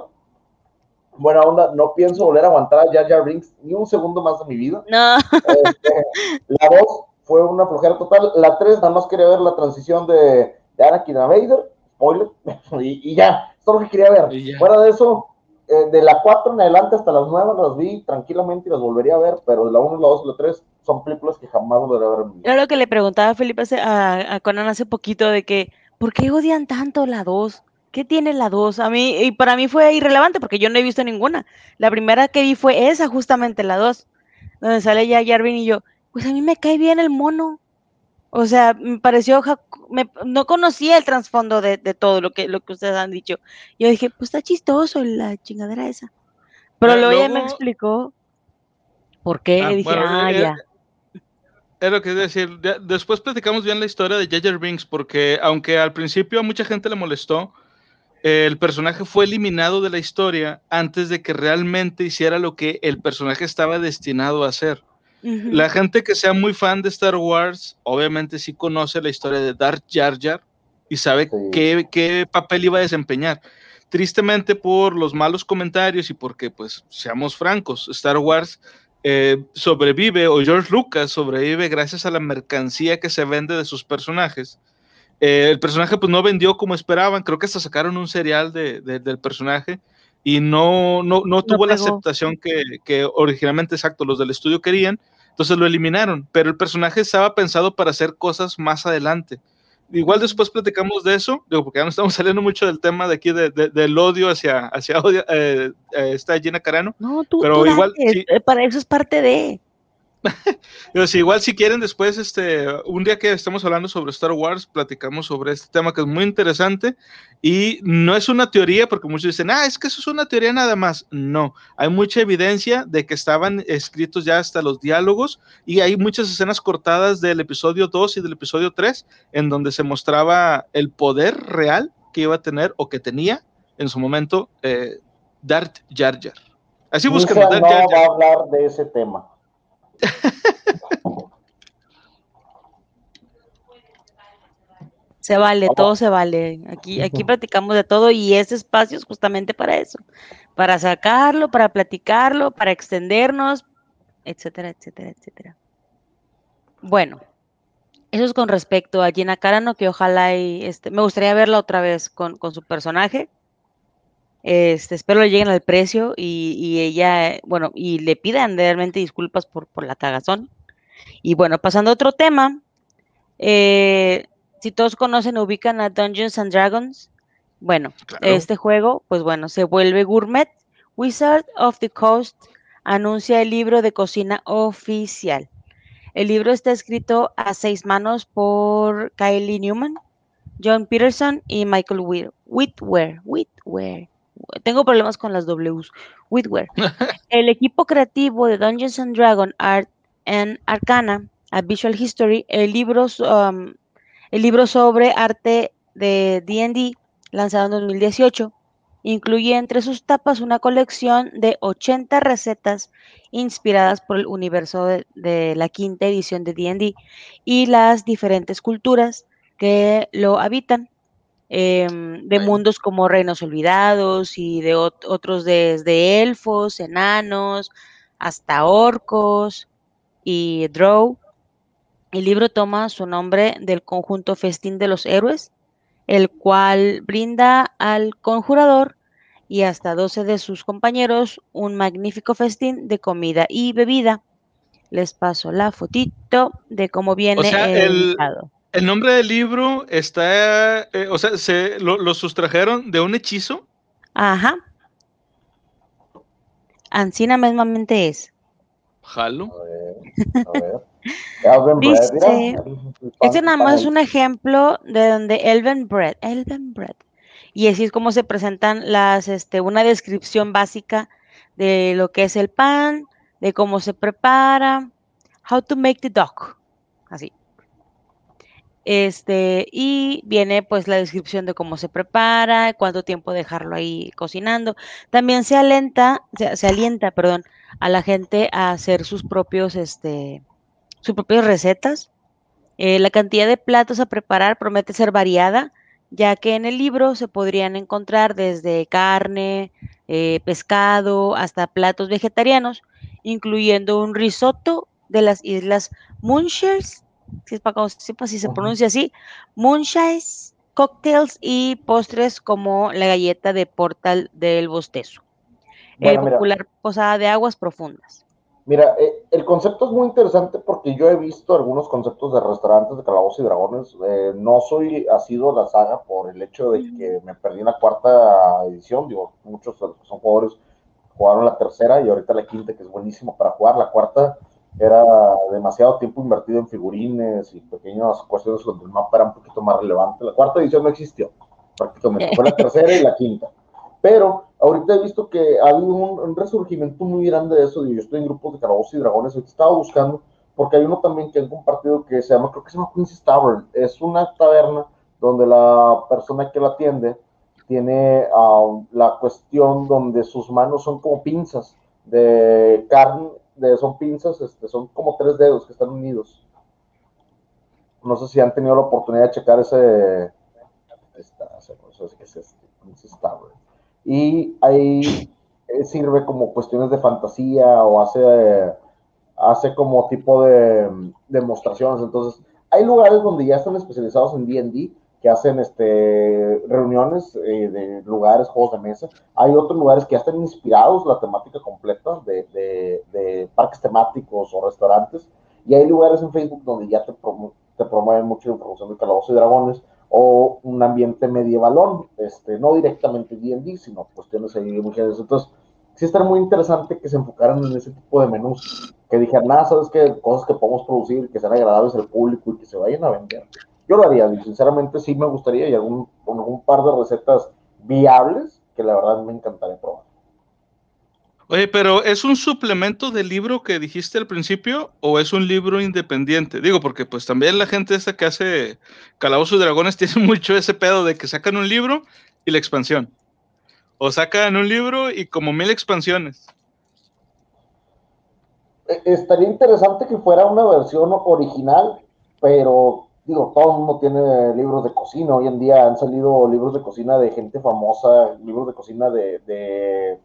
Buena onda, no pienso volver a aguantar a Jar Jar Binks ni un segundo más de mi vida. No. Este, la 2 fue una flojera total. La 3 nada más quería ver la transición de, de Anakin a Vader, spoiler, y, ya, es todo lo que quería ver. Fuera de eso, eh, de la 4 en adelante hasta las 9 las vi tranquilamente y las volvería a ver, pero de la 1, la 2 y la 3 son películas que jamás volveré a ver en Era lo que le preguntaba a Felipe a, a Conan hace poquito de que, ¿por qué odian tanto la 2? ¿Qué tiene la 2? A mí, y para mí fue irrelevante porque yo no he visto ninguna. La primera que vi fue esa, justamente la 2, donde sale ya Jarvin y yo, pues a mí me cae bien el mono. O sea, me pareció, no conocía el trasfondo de, todo lo que, lo que ustedes han dicho. Yo dije, pues está chistoso la chingadera esa. Pero, luego, ella me explicó por qué. Ah, dije, ah, ya. Es lo que es decir, después platicamos bien la historia de Jar Binks, porque aunque al principio a mucha gente le molestó, el personaje fue eliminado de la historia antes de que realmente hiciera lo que el personaje estaba destinado a hacer. La gente que sea muy fan de Star Wars, obviamente sí conoce la historia de Darth Jar Jar y sabe qué, papel iba a desempeñar. Tristemente por los malos comentarios y porque, pues, seamos francos, Star Wars eh, sobrevive, o George Lucas sobrevive gracias a la mercancía que se vende de sus personajes. Eh, el personaje pues no vendió como esperaban, creo que hasta sacaron un serial de, del personaje y no, no, no tuvo la aceptación que, que, originalmente, exacto, los del estudio querían, entonces lo eliminaron, pero el personaje estaba pensado para hacer cosas más adelante. Igual después platicamos de eso, digo, porque ya no estamos saliendo mucho del tema de aquí de, del odio hacia, hacia odio, eh, eh, esta Gina Carano. No, tú, pero igual, eh, para eso es parte de. Pero si igual si quieren después, este, un día que estemos hablando sobre Star Wars, platicamos sobre este tema que es muy interesante y no es una teoría porque muchos dicen, ah, es que eso es una teoría nada más. No, hay mucha evidencia de que estaban escritos ya hasta los diálogos y hay muchas escenas cortadas del episodio 2 y del episodio 3 en donde se mostraba el poder real que iba a tener o que tenía en su momento eh, Darth Jar Jar. Así buscan. No va a hablar de ese tema. Se vale, todo se vale. Aquí, aquí platicamos de todo y ese espacio es justamente para eso, para sacarlo, para platicarlo, para extendernos, etcétera, etcétera, etcétera. Bueno, eso es con respecto a Gina Carano, que ojalá y, este, me gustaría verla otra vez con, con su personaje. Este, espero le lleguen al precio y, ella, bueno, y le pidan realmente disculpas por, por la cagazón. Y bueno, pasando a otro tema, eh, si todos conocen, ubican a Dungeons and Dragons. Bueno, este juego, pues bueno, se vuelve gourmet. Wizard of the Coast anuncia el libro de cocina oficial. El libro está escrito a seis manos por Kylie Newman, John Peterson y Michael Whitware. Whitware tengo problemas con las Ws, Whitware. el equipo creativo de Dungeons and Dragons Art and Arcana, a Visual History, el libro, um, el libro sobre arte de D&D, lanzado en 2018, incluye entre sus tapas una colección de 80 recetas inspiradas por el universo de, de la quinta edición de D&D y las diferentes culturas que lo habitan. Em, de mundos como Reinos Olvidados y de otros desde elfos, enanos, hasta orcos y drow. El libro toma su nombre del conjunto Festín de los Héroes, el cual brinda al conjurador y hasta 12 de sus compañeros un magnífico festín de comida y bebida. Les paso la fotito de cómo viene el, el nombre del libro está, eh, o sea, se lo, sustrajeron de un hechizo. Ajá. Ancina mismamente es. Jalo. A ver, este nada más es un ejemplo de donde Elven Bread, Elven Bread. Y así es como se presentan las, este, una descripción básica de lo que es el pan, de cómo se prepara, how to make the dog. Así. Este, y viene pues la descripción de cómo se prepara, cuánto tiempo dejarlo ahí cocinando. También se alienta, se, alienta, perdón, a la gente a hacer sus propios, este, sus propias recetas. Eh, la cantidad de platos a preparar promete ser variada, ya que en el libro se podrían encontrar desde carne, eh, pescado, hasta platos vegetarianos, incluyendo un risotto de las islas Munchers si es para si se pronuncia así, moonshines, cocktails y postres como la galleta de Portal del Bostezo. el popular posada de aguas profundas. Mira, eh, el concepto es muy interesante porque yo he visto algunos conceptos de restaurantes de calabozos y dragones. Eh, no soy asido a la saga por el hecho de que me perdí en la cuarta edición. Digo, muchos son jugadores jugaron la tercera y ahorita la quinta, que es buenísimo para jugar. La cuarta era demasiado tiempo invertido en figurines y pequeñas cuestiones donde el mapa era un poquito más relevante. La cuarta edición no existió, prácticamente. Fue la tercera y la quinta. Pero ahorita he visto que ha habido un, resurgimiento muy grande de eso. yo estoy en grupos de calabozos y dragones. Ahorita estaba buscando, porque hay uno también que han compartido que se llama, creo que se llama Queen's Tavern. Es una taberna donde la persona que la atiende tiene uh, la cuestión donde sus manos son como pinzas de carne son pinzas, este, son como tres dedos que están unidos. No sé si han tenido la oportunidad de checar ese. y ahí eh, sirve como cuestiones de fantasía o hace hace como tipo de demostraciones. Entonces, hay lugares donde ya están especializados en D&D que hacen este, reuniones eh, de lugares, juegos de mesa. Hay otros lugares que ya están inspirados la temática completa de, de, parques temáticos o restaurantes. Y hay lugares en Facebook donde ya te, te promueven mucho información de calabozos y dragones o un ambiente medievalón, este, no directamente D&D, sino cuestiones ahí mujeres. Entonces, sí estaría muy interesante que se enfocaran en ese tipo de menús, que dijeran, nada, sabes que cosas que podemos producir, que sean agradables al público y que se vayan a vender. Yo lo haría, y sinceramente sí me gustaría, y algún, un par de recetas viables que la verdad me encantaría probar. Oye, pero ¿es un suplemento del libro que dijiste al principio o es un libro independiente? Digo, porque pues también la gente esta que hace Calabozos y Dragones tiene mucho ese pedo de que sacan un libro y la expansión. O sacan un libro y como mil expansiones. E, estaría interesante que fuera una versión original, pero digo, todo el mundo tiene libros de cocina. Hoy en día han salido libros de cocina de gente famosa, libros de cocina de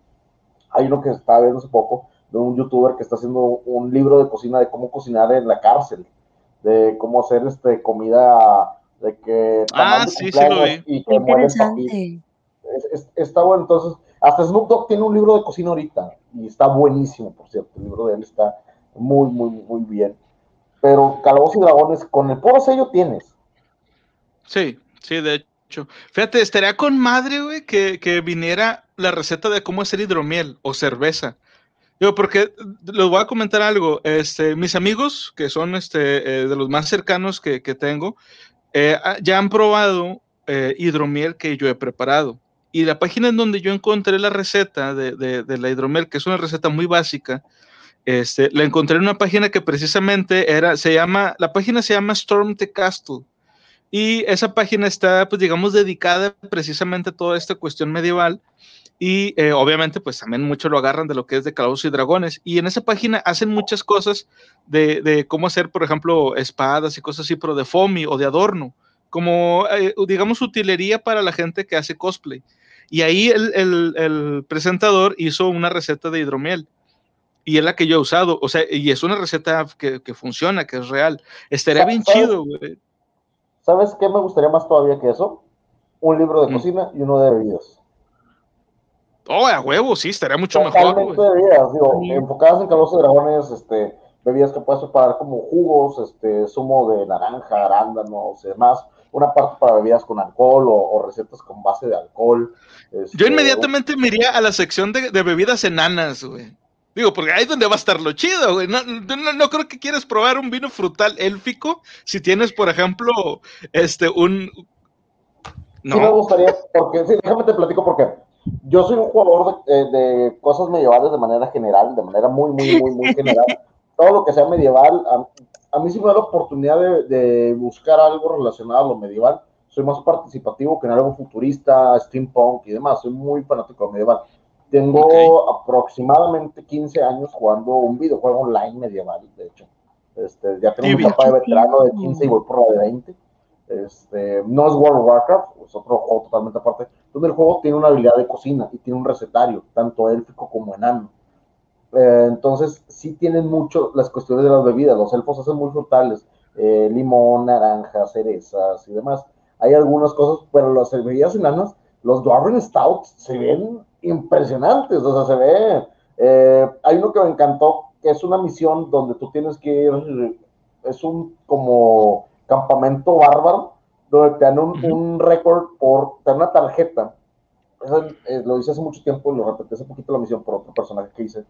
hay uno que estaba viendo hace poco de un youtuber que está haciendo un libro de cocina de cómo cocinar en la cárcel, de cómo hacer este comida de que ah, sí, sí lo vi. y que Interesante. está bueno, entonces, hasta Snoop Dogg tiene un libro de cocina ahorita y está buenísimo, por cierto, el libro de él está muy, muy, muy bien. Pero Calabozos y Dragones, con el puro sello tienes. Sí, sí, de hecho Fíjate, estaría con madre, güey, que, viniera la receta de cómo hacer hidromiel o cerveza. Yo, porque les voy a comentar algo. Este, mis amigos, que son este, eh, de los más cercanos que, tengo, eh, ah, ya han probado eh, hidromiel que yo he preparado. Y la página en donde yo encontré la receta de, la hidromiel, que es una receta muy básica, este, la encontré en una página que precisamente era, se llama, la página se llama Storm the Castle. Y esa página está, pues digamos, dedicada precisamente a toda esta cuestión medieval. Y eh, obviamente, pues también mucho lo agarran de lo que es de Calabozos y Dragones. Y en esa página hacen muchas cosas de, cómo hacer, por ejemplo, espadas y cosas así, pero de foamy o de adorno. Como, eh, digamos, utilería para la gente que hace cosplay. Y ahí el, presentador hizo una receta de hidromiel. Y es la que yo he usado. O sea, y es una receta que, que funciona, que es real. Estaría bien chido, güey. ¿Sabes qué me gustaría más todavía que eso? Un libro de mm. cocina y uno de bebidas. Oh, a huevo, sí, estaría mucho mejor. de bebidas, digo, enfocadas en calor de dragones, este, bebidas que puedes preparar como jugos, este, zumo de naranja, arándanos y demás. Una parte para bebidas con alcohol o, recetas con base de alcohol. Yo este, inmediatamente me iría a la sección de, de bebidas enanas, güey. Digo, porque ahí es donde va a estar lo chido, güey. No, no, creo que quieras probar un vino frutal élfico si tienes, por ejemplo, este, un... No. Sí me gustaría, porque, sí, déjame te platico porque yo soy un jugador de, de, cosas medievales de manera general, de manera muy, muy, muy, muy general. Todo lo que sea medieval, a, mí sí me da la oportunidad de, de, buscar algo relacionado a lo medieval. Soy más participativo que en algo futurista, steampunk y demás. Soy muy fanático de medieval. Tengo aproximadamente 15 años jugando un videojuego online medieval, de hecho. Este, ya tengo un papá de veterano de 15 y voy por la de 20. Este, no es World of Warcraft, es otro juego totalmente aparte, donde el juego tiene una habilidad de cocina y tiene un recetario, tanto élfico como enano. Eh, entonces, sí tienen mucho las cuestiones de las bebidas. Los elfos hacen muy frutales, eh, limón, naranja, cerezas y demás. Hay algunas cosas, pero las bebidas enanas, los Dwarven Stouts se ven impresionantes, o sea, se ve. Eh, hay uno que me encantó, que es una misión donde tú tienes que ir, es un como campamento bárbaro, donde te dan un, récord por, te dan una tarjeta, eh, lo hice hace mucho tiempo, lo repetí hace poquito la misión por otro personaje que hice,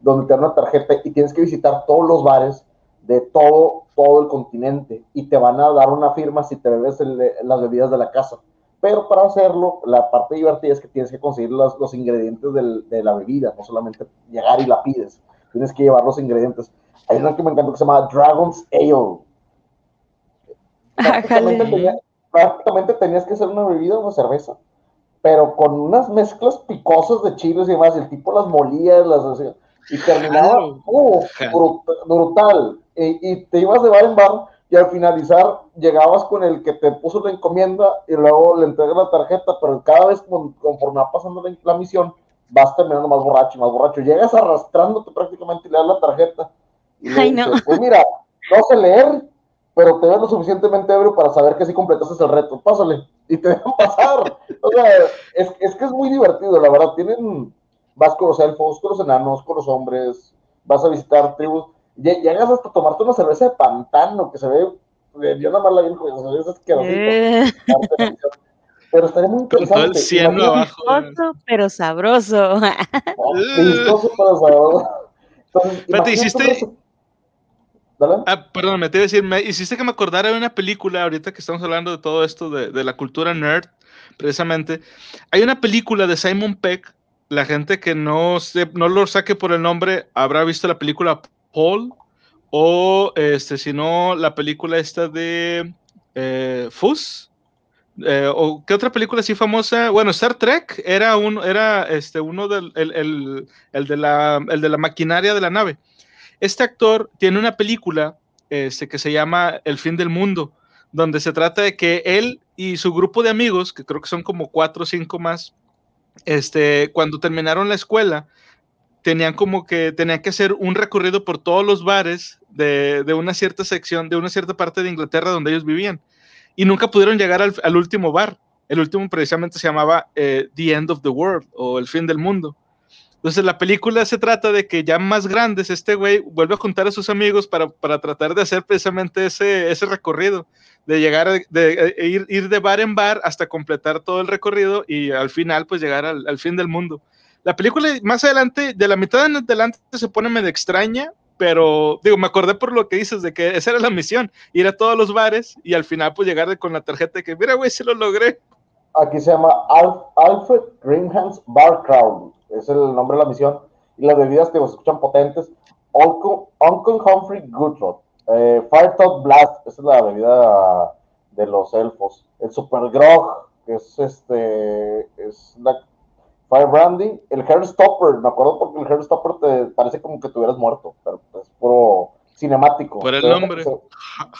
donde te dan una tarjeta y tienes que visitar todos los bares de todo, todo el continente y te van a dar una firma si te bebes las bebidas de la casa. Pero para hacerlo, la parte divertida es que tienes que conseguir los, los ingredientes del, de la bebida, no solamente llegar y la pides, tienes que llevar los ingredientes. Hay una que me encantó que se llama Dragon's Ale. Prácticamente, tenías que hacer una bebida, una cerveza, pero con unas mezclas picosas de chiles y demás, el tipo las molía, las y terminaba brutal. Y, y, te ibas de bar en bar y al finalizar llegabas con el que te puso la encomienda y luego le entregas la tarjeta, pero cada vez conforme va pasando la, misión, vas terminando más borracho y más borracho. Llegas arrastrándote prácticamente y le das la tarjeta Y le Ay, no. pues mira, no sé leer, pero te veo lo suficientemente ebrio para saber que sí completaste el reto. Pásale. Y te dejan pasar. O sea, es, es que es muy divertido, la verdad. Tienen, vas con los elfos, con los enanos, con los hombres, vas a visitar tribus. Lle- Llegas hasta tomarte una cerveza de pantano que se ve, eh, yo nada más la vi, pues, se ve Pero estaría muy Con todo el interesante. cieno Imagínate- abajo. Delicioso, pero sabroso. Delicioso, pero sabroso. Entonces, hiciste-. Dale. Ah, perdón, me te iba a decir, me hiciste que me acordara de una película, ahorita que estamos hablando de todo esto de, de la cultura nerd, precisamente. Hay una película de Simon Peck, la gente que no, se, no lo saque por el nombre, habrá visto la película O este, si no, la película esta de eh, Fuzz. Eh, o qué otra película así famosa bueno Star Trek era un era este uno del el, el, el de la el de la maquinaria de la nave este actor tiene una película este, que se llama El fin del mundo, donde se trata de que él y su grupo de amigos, que creo que son como cuatro o cinco más, este, cuando terminaron la escuela, tenían como que tenían que hacer un recorrido por todos los bares de, de una cierta sección, de una cierta parte de Inglaterra donde ellos vivían. Y nunca pudieron llegar al, al último bar. El último precisamente se llamaba eh, The End of the World o El fin del mundo. Entonces la película se trata de que ya más grandes este güey vuelve a juntar a sus amigos para, para tratar de hacer precisamente ese, ese recorrido, de llegar, de, de ir, ir, de bar en bar hasta completar todo el recorrido y al final pues llegar al, al, fin del mundo. La película más adelante, de la mitad en adelante se pone medio extraña, pero digo, me acordé por lo que dices de que esa era la misión, ir a todos los bares y al final pues llegar con la tarjeta de que mira güey, se lo logré. Aquí se llama Alf, Alfred Grimham's Bar Crawl es el nombre de la misión. Y las bebidas que se escuchan potentes. Uncle, Uncle Humphrey Goodrod. Eh, Fire Top Blast, esa es la bebida de los elfos. El Super Grog, que es este. Es la Fire Brandy. El Hair Stopper, me acuerdo porque el Hair Stopper te parece como que te hubieras muerto, pero es puro cinemático. Por el nombre.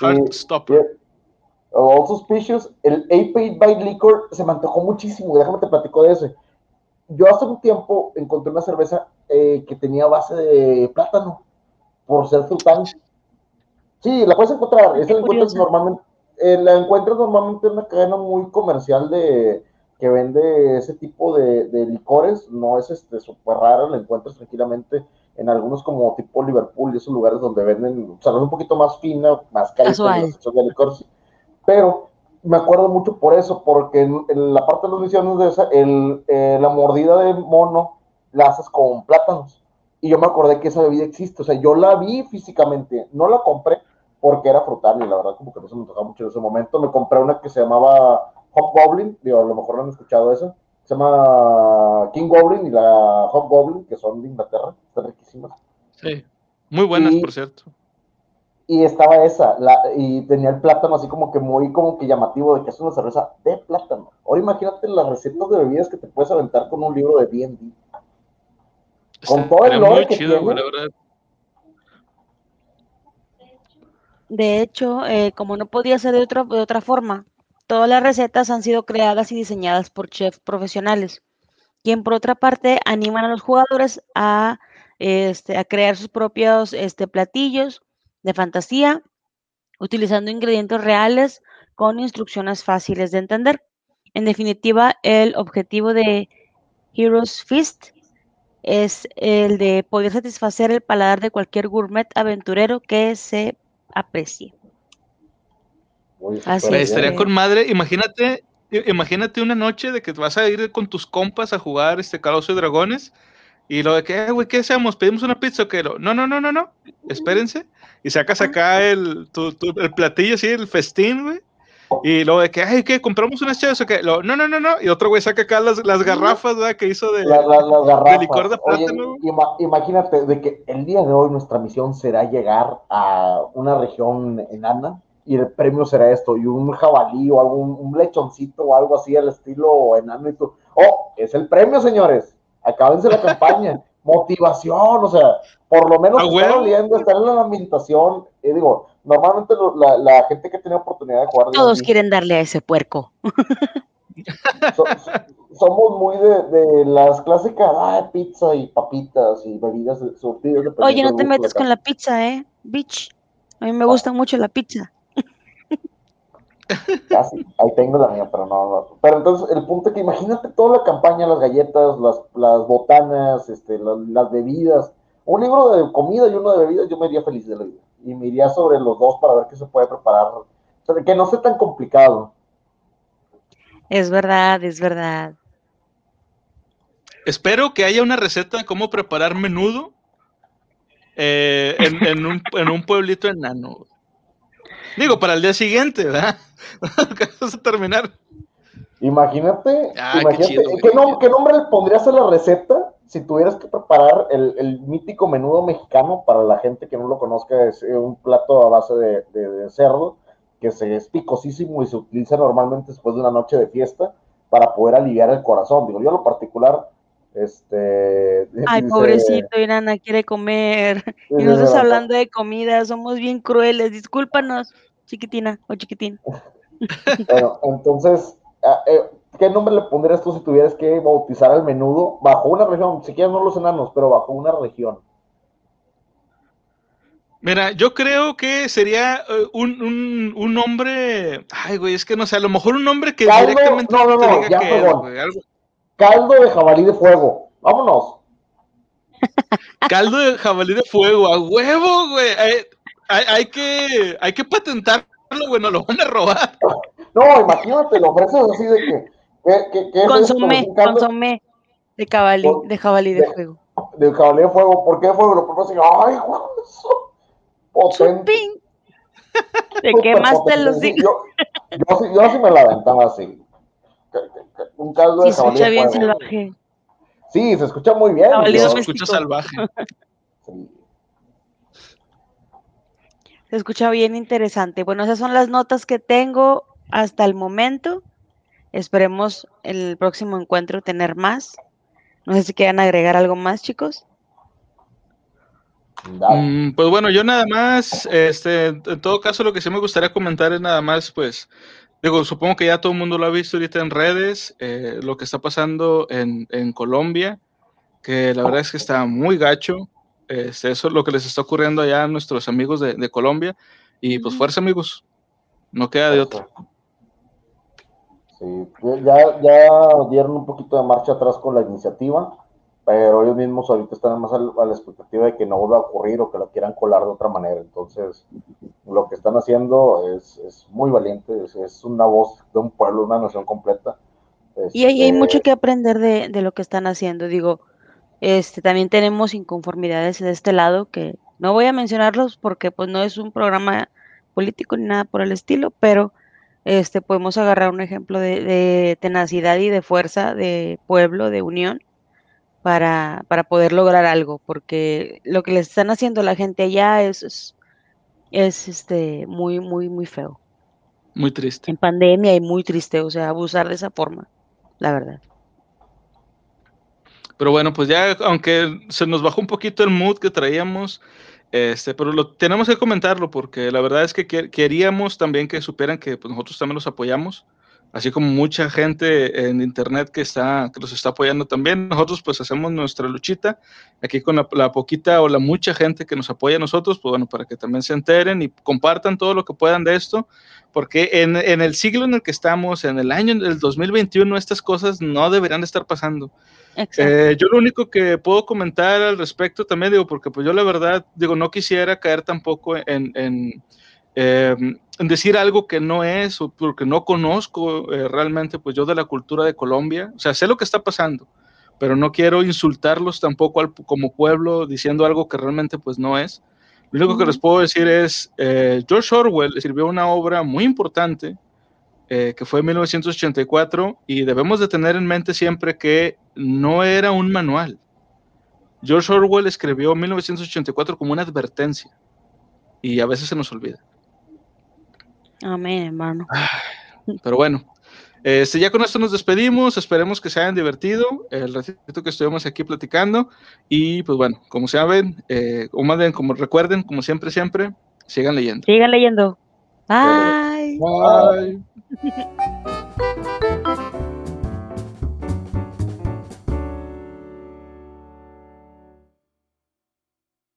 Heartstopper. All Suspicious, el AP by Liquor se me antojó muchísimo, déjame te platico de ese yo hace un tiempo encontré una cerveza eh, que tenía base de plátano, por ser sultán. Sí, la puedes encontrar, esa la encuentras normalmente, eh, la encuentras normalmente en una cadena muy comercial de que vende ese tipo de, de licores, no es este súper raro, la encuentras tranquilamente en algunos como tipo Liverpool y esos lugares donde venden, o sea, es un poquito más fina, más carita de licores, pero me acuerdo mucho por eso, porque en, en la parte de las misiones de esa, el, eh, la mordida de mono la haces con plátanos. Y yo me acordé que esa bebida existe, o sea, yo la vi físicamente, no la compré porque era frutal y la verdad como que no se me tocaba mucho en ese momento. Me compré una que se llamaba Hobgoblin, digo, a lo mejor no han escuchado eso. Se llama King Goblin y la Hobgoblin, que son de Inglaterra, están riquísimas. Sí, muy buenas, y, por cierto y estaba esa, la, y tenía el plátano así como que muy como que llamativo de que es una cerveza de plátano. Ahora imagínate las recetas de bebidas que te puedes aventar con un libro de D&D. Con todo el lore que chido, tiene. la verdad. De hecho, eh, como no podía ser de, de otra forma, todas las recetas han sido creadas y diseñadas por chefs profesionales, quien por otra parte animan a los jugadores a, este, a crear sus propios este, platillos de fantasía, utilizando ingredientes reales con instrucciones fáciles de entender. En definitiva, el objetivo de Heroes Feast es el de poder satisfacer el paladar de cualquier gourmet aventurero que se aprecie. Así Me es. estaría con madre, imagínate, imagínate una noche de que vas a ir con tus compas a jugar este Calabozos y Dragones y lo de que, "Eh, güey, ¿qué hacemos? ¿Pedimos una pizza o qué? Lo- No, no, no, no, no, espérense. Y sacas acá el, tu- tu- el platillo así, el festín, güey. Y luego de que, ay, ¿qué? ¿Compramos unas chavas o qué? Lo, no, no, no, no. Y otro güey saca acá las, las garrafas, ¿verdad? Que hizo de, La- la- garrafas. licor de Oye, plátano. ima- imagínate de que el día de hoy nuestra misión será llegar a una región enana y el premio será esto, y un jabalí o algún un lechoncito o algo así al estilo enano y tú, oh, es el premio, señores, acábense la campaña, motivación, o sea, por lo menos A estar oliendo, estar en la ambientación, y digo, normalmente lo- la, la gente que tiene oportunidad de jugar Todos quieren darle a ese puerco. so- so- somos muy de, de las clásicas, ah, pizza y papitas y bebidas surtidas. Oye, no te metas con la pizza, ¿eh? Beach. A mí me gusta mucho la pizza. Casi, ahí tengo la mía, pero no, no. Pero entonces, el punto es que imagínate toda la campaña, las galletas, las, las botanas, este, las, las bebidas. Un libro de comida y uno de bebidas, yo me iría feliz de la vida. Y me iría sobre los dos para ver qué se puede preparar. O sea, que no sea tan complicado. Es verdad, es verdad. Espero que haya una receta de cómo preparar menudo eh, en, en un, en un pueblito enano. Digo, para el día siguiente, ¿verdad? Vamos a terminar. Imagínate, Ah, qué imagínate, chido, ¿qué, güey. nom- qué nombre le pondrías a la receta si tuvieras que preparar el, el mítico menudo mexicano? Para la gente que no lo conozca, es eh, un plato a base de, de- de cerdo que se es picosísimo y se utiliza normalmente después de una noche de fiesta para poder aliviar el corazón. Digo, yo en lo particular, este... Ay, dice- pobrecito, Irana quiere comer. Y nosotros "Bueno, hablando de comida, somos bien crueles. Discúlpanos, chiquitina o chiquitín. Bueno, entonces, ah, eh, ¿qué nombre le pondrías tú si tuvieras que bautizar al menudo bajo una región? Si quieres no los enanos, pero bajo una región. Mira, yo creo que sería eh, un, un, un nombre. Ay, güey, es que no sé, a lo mejor un nombre que Caldo- directamente no, no, te no, diga ya, que güey, algo- Caldo de jabalí de fuego. Vámonos. Caldo de jabalí de fuego, a huevo, güey. Hay, hay, hay que, hay que patentarlo, güey, nos lo van a robar. No, imagínate, lo ofreces así de que. ¿Qué, qué, qué es Consomé, esto? Un caldo consomé de cabalí, Con- de jabalí de de- fuego. de jabalí de fuego. ¿Por qué de fuego? Lo y ¡ay, guau! eso, Potente. Te quemaste los Sí, yo, yo, sí, yo sí me la aventaba así. Un caldo de jabalí escucha de bien fuego. salvaje. Sí, se escucha muy bien. Jabalí yo- Se escucha salvaje. sí. Se escucha bien interesante. Bueno, esas son las notas que tengo hasta el momento. Esperemos el próximo encuentro tener más. No sé si quieran agregar algo más, chicos. Mm, pues bueno, yo nada más, este, en todo caso, lo que sí me gustaría comentar es nada más, pues, digo, supongo que ya todo el mundo lo ha visto ahorita en redes, eh, lo que está pasando en, en Colombia, que la verdad es que está muy gacho. Este, eso es lo que les está ocurriendo allá a nuestros amigos de, de Colombia. Y pues fuerza, amigos. No queda de otra. Sí, ya, ya dieron un poquito de marcha atrás con la iniciativa, pero ellos mismos ahorita están más a la expectativa de que no vuelva a ocurrir o que la quieran colar de otra manera. Entonces, lo que están haciendo es, es muy valiente, es, es una voz de un pueblo, una nación completa. Y hay, hay Este, mucho que aprender de, de lo que están haciendo. Digo, este, también tenemos inconformidades de este lado que no voy a mencionarlos porque pues no es un programa político ni nada por el estilo, pero este, podemos agarrar un ejemplo de, de tenacidad y de fuerza de pueblo, de unión, para, para poder lograr algo, porque lo que le están haciendo a la gente allá es, es, es, este, muy, muy, muy feo. Muy triste. En pandemia y muy triste, o sea, abusar de esa forma, la verdad. Pero bueno, pues ya, aunque se nos bajó un poquito el mood que traíamos, este, pero lo tenemos que comentarlo porque la verdad es que quer- queríamos también que supieran que pues, nosotros también los apoyamos, así como mucha gente en internet que está, que los está apoyando también. Nosotros pues hacemos nuestra luchita aquí con la, la poquita o la mucha gente que nos apoya a nosotros, pues bueno, para que también se enteren y compartan todo lo que puedan de esto, porque en, en el siglo en el que estamos, en el año del 2021, estas cosas no deberían de estar pasando. Eh, yo lo único que puedo comentar al respecto también, digo, porque pues yo la verdad, digo, no quisiera caer tampoco en, en, eh, en decir algo que no es, o porque no conozco eh, realmente, pues yo de la cultura de Colombia, o sea, sé lo que está pasando, pero no quiero insultarlos tampoco al, como pueblo diciendo algo que realmente pues no es. Lo único que les puedo decir es, eh, George Orwell escribió una obra muy importante eh, que fue en 1984, y debemos de tener en mente siempre que no era un manual. George Orwell escribió 1984 como una advertencia, y a veces se nos olvida. Amén, hermano. Pero bueno, este, ya con esto nos despedimos, esperemos que se hayan divertido el ratito que estuvimos aquí platicando, y pues bueno, como saben, eh, o más bien, como recuerden, como siempre, siempre, sigan leyendo. Sigan leyendo. Bye. Bye. Bye. ククク。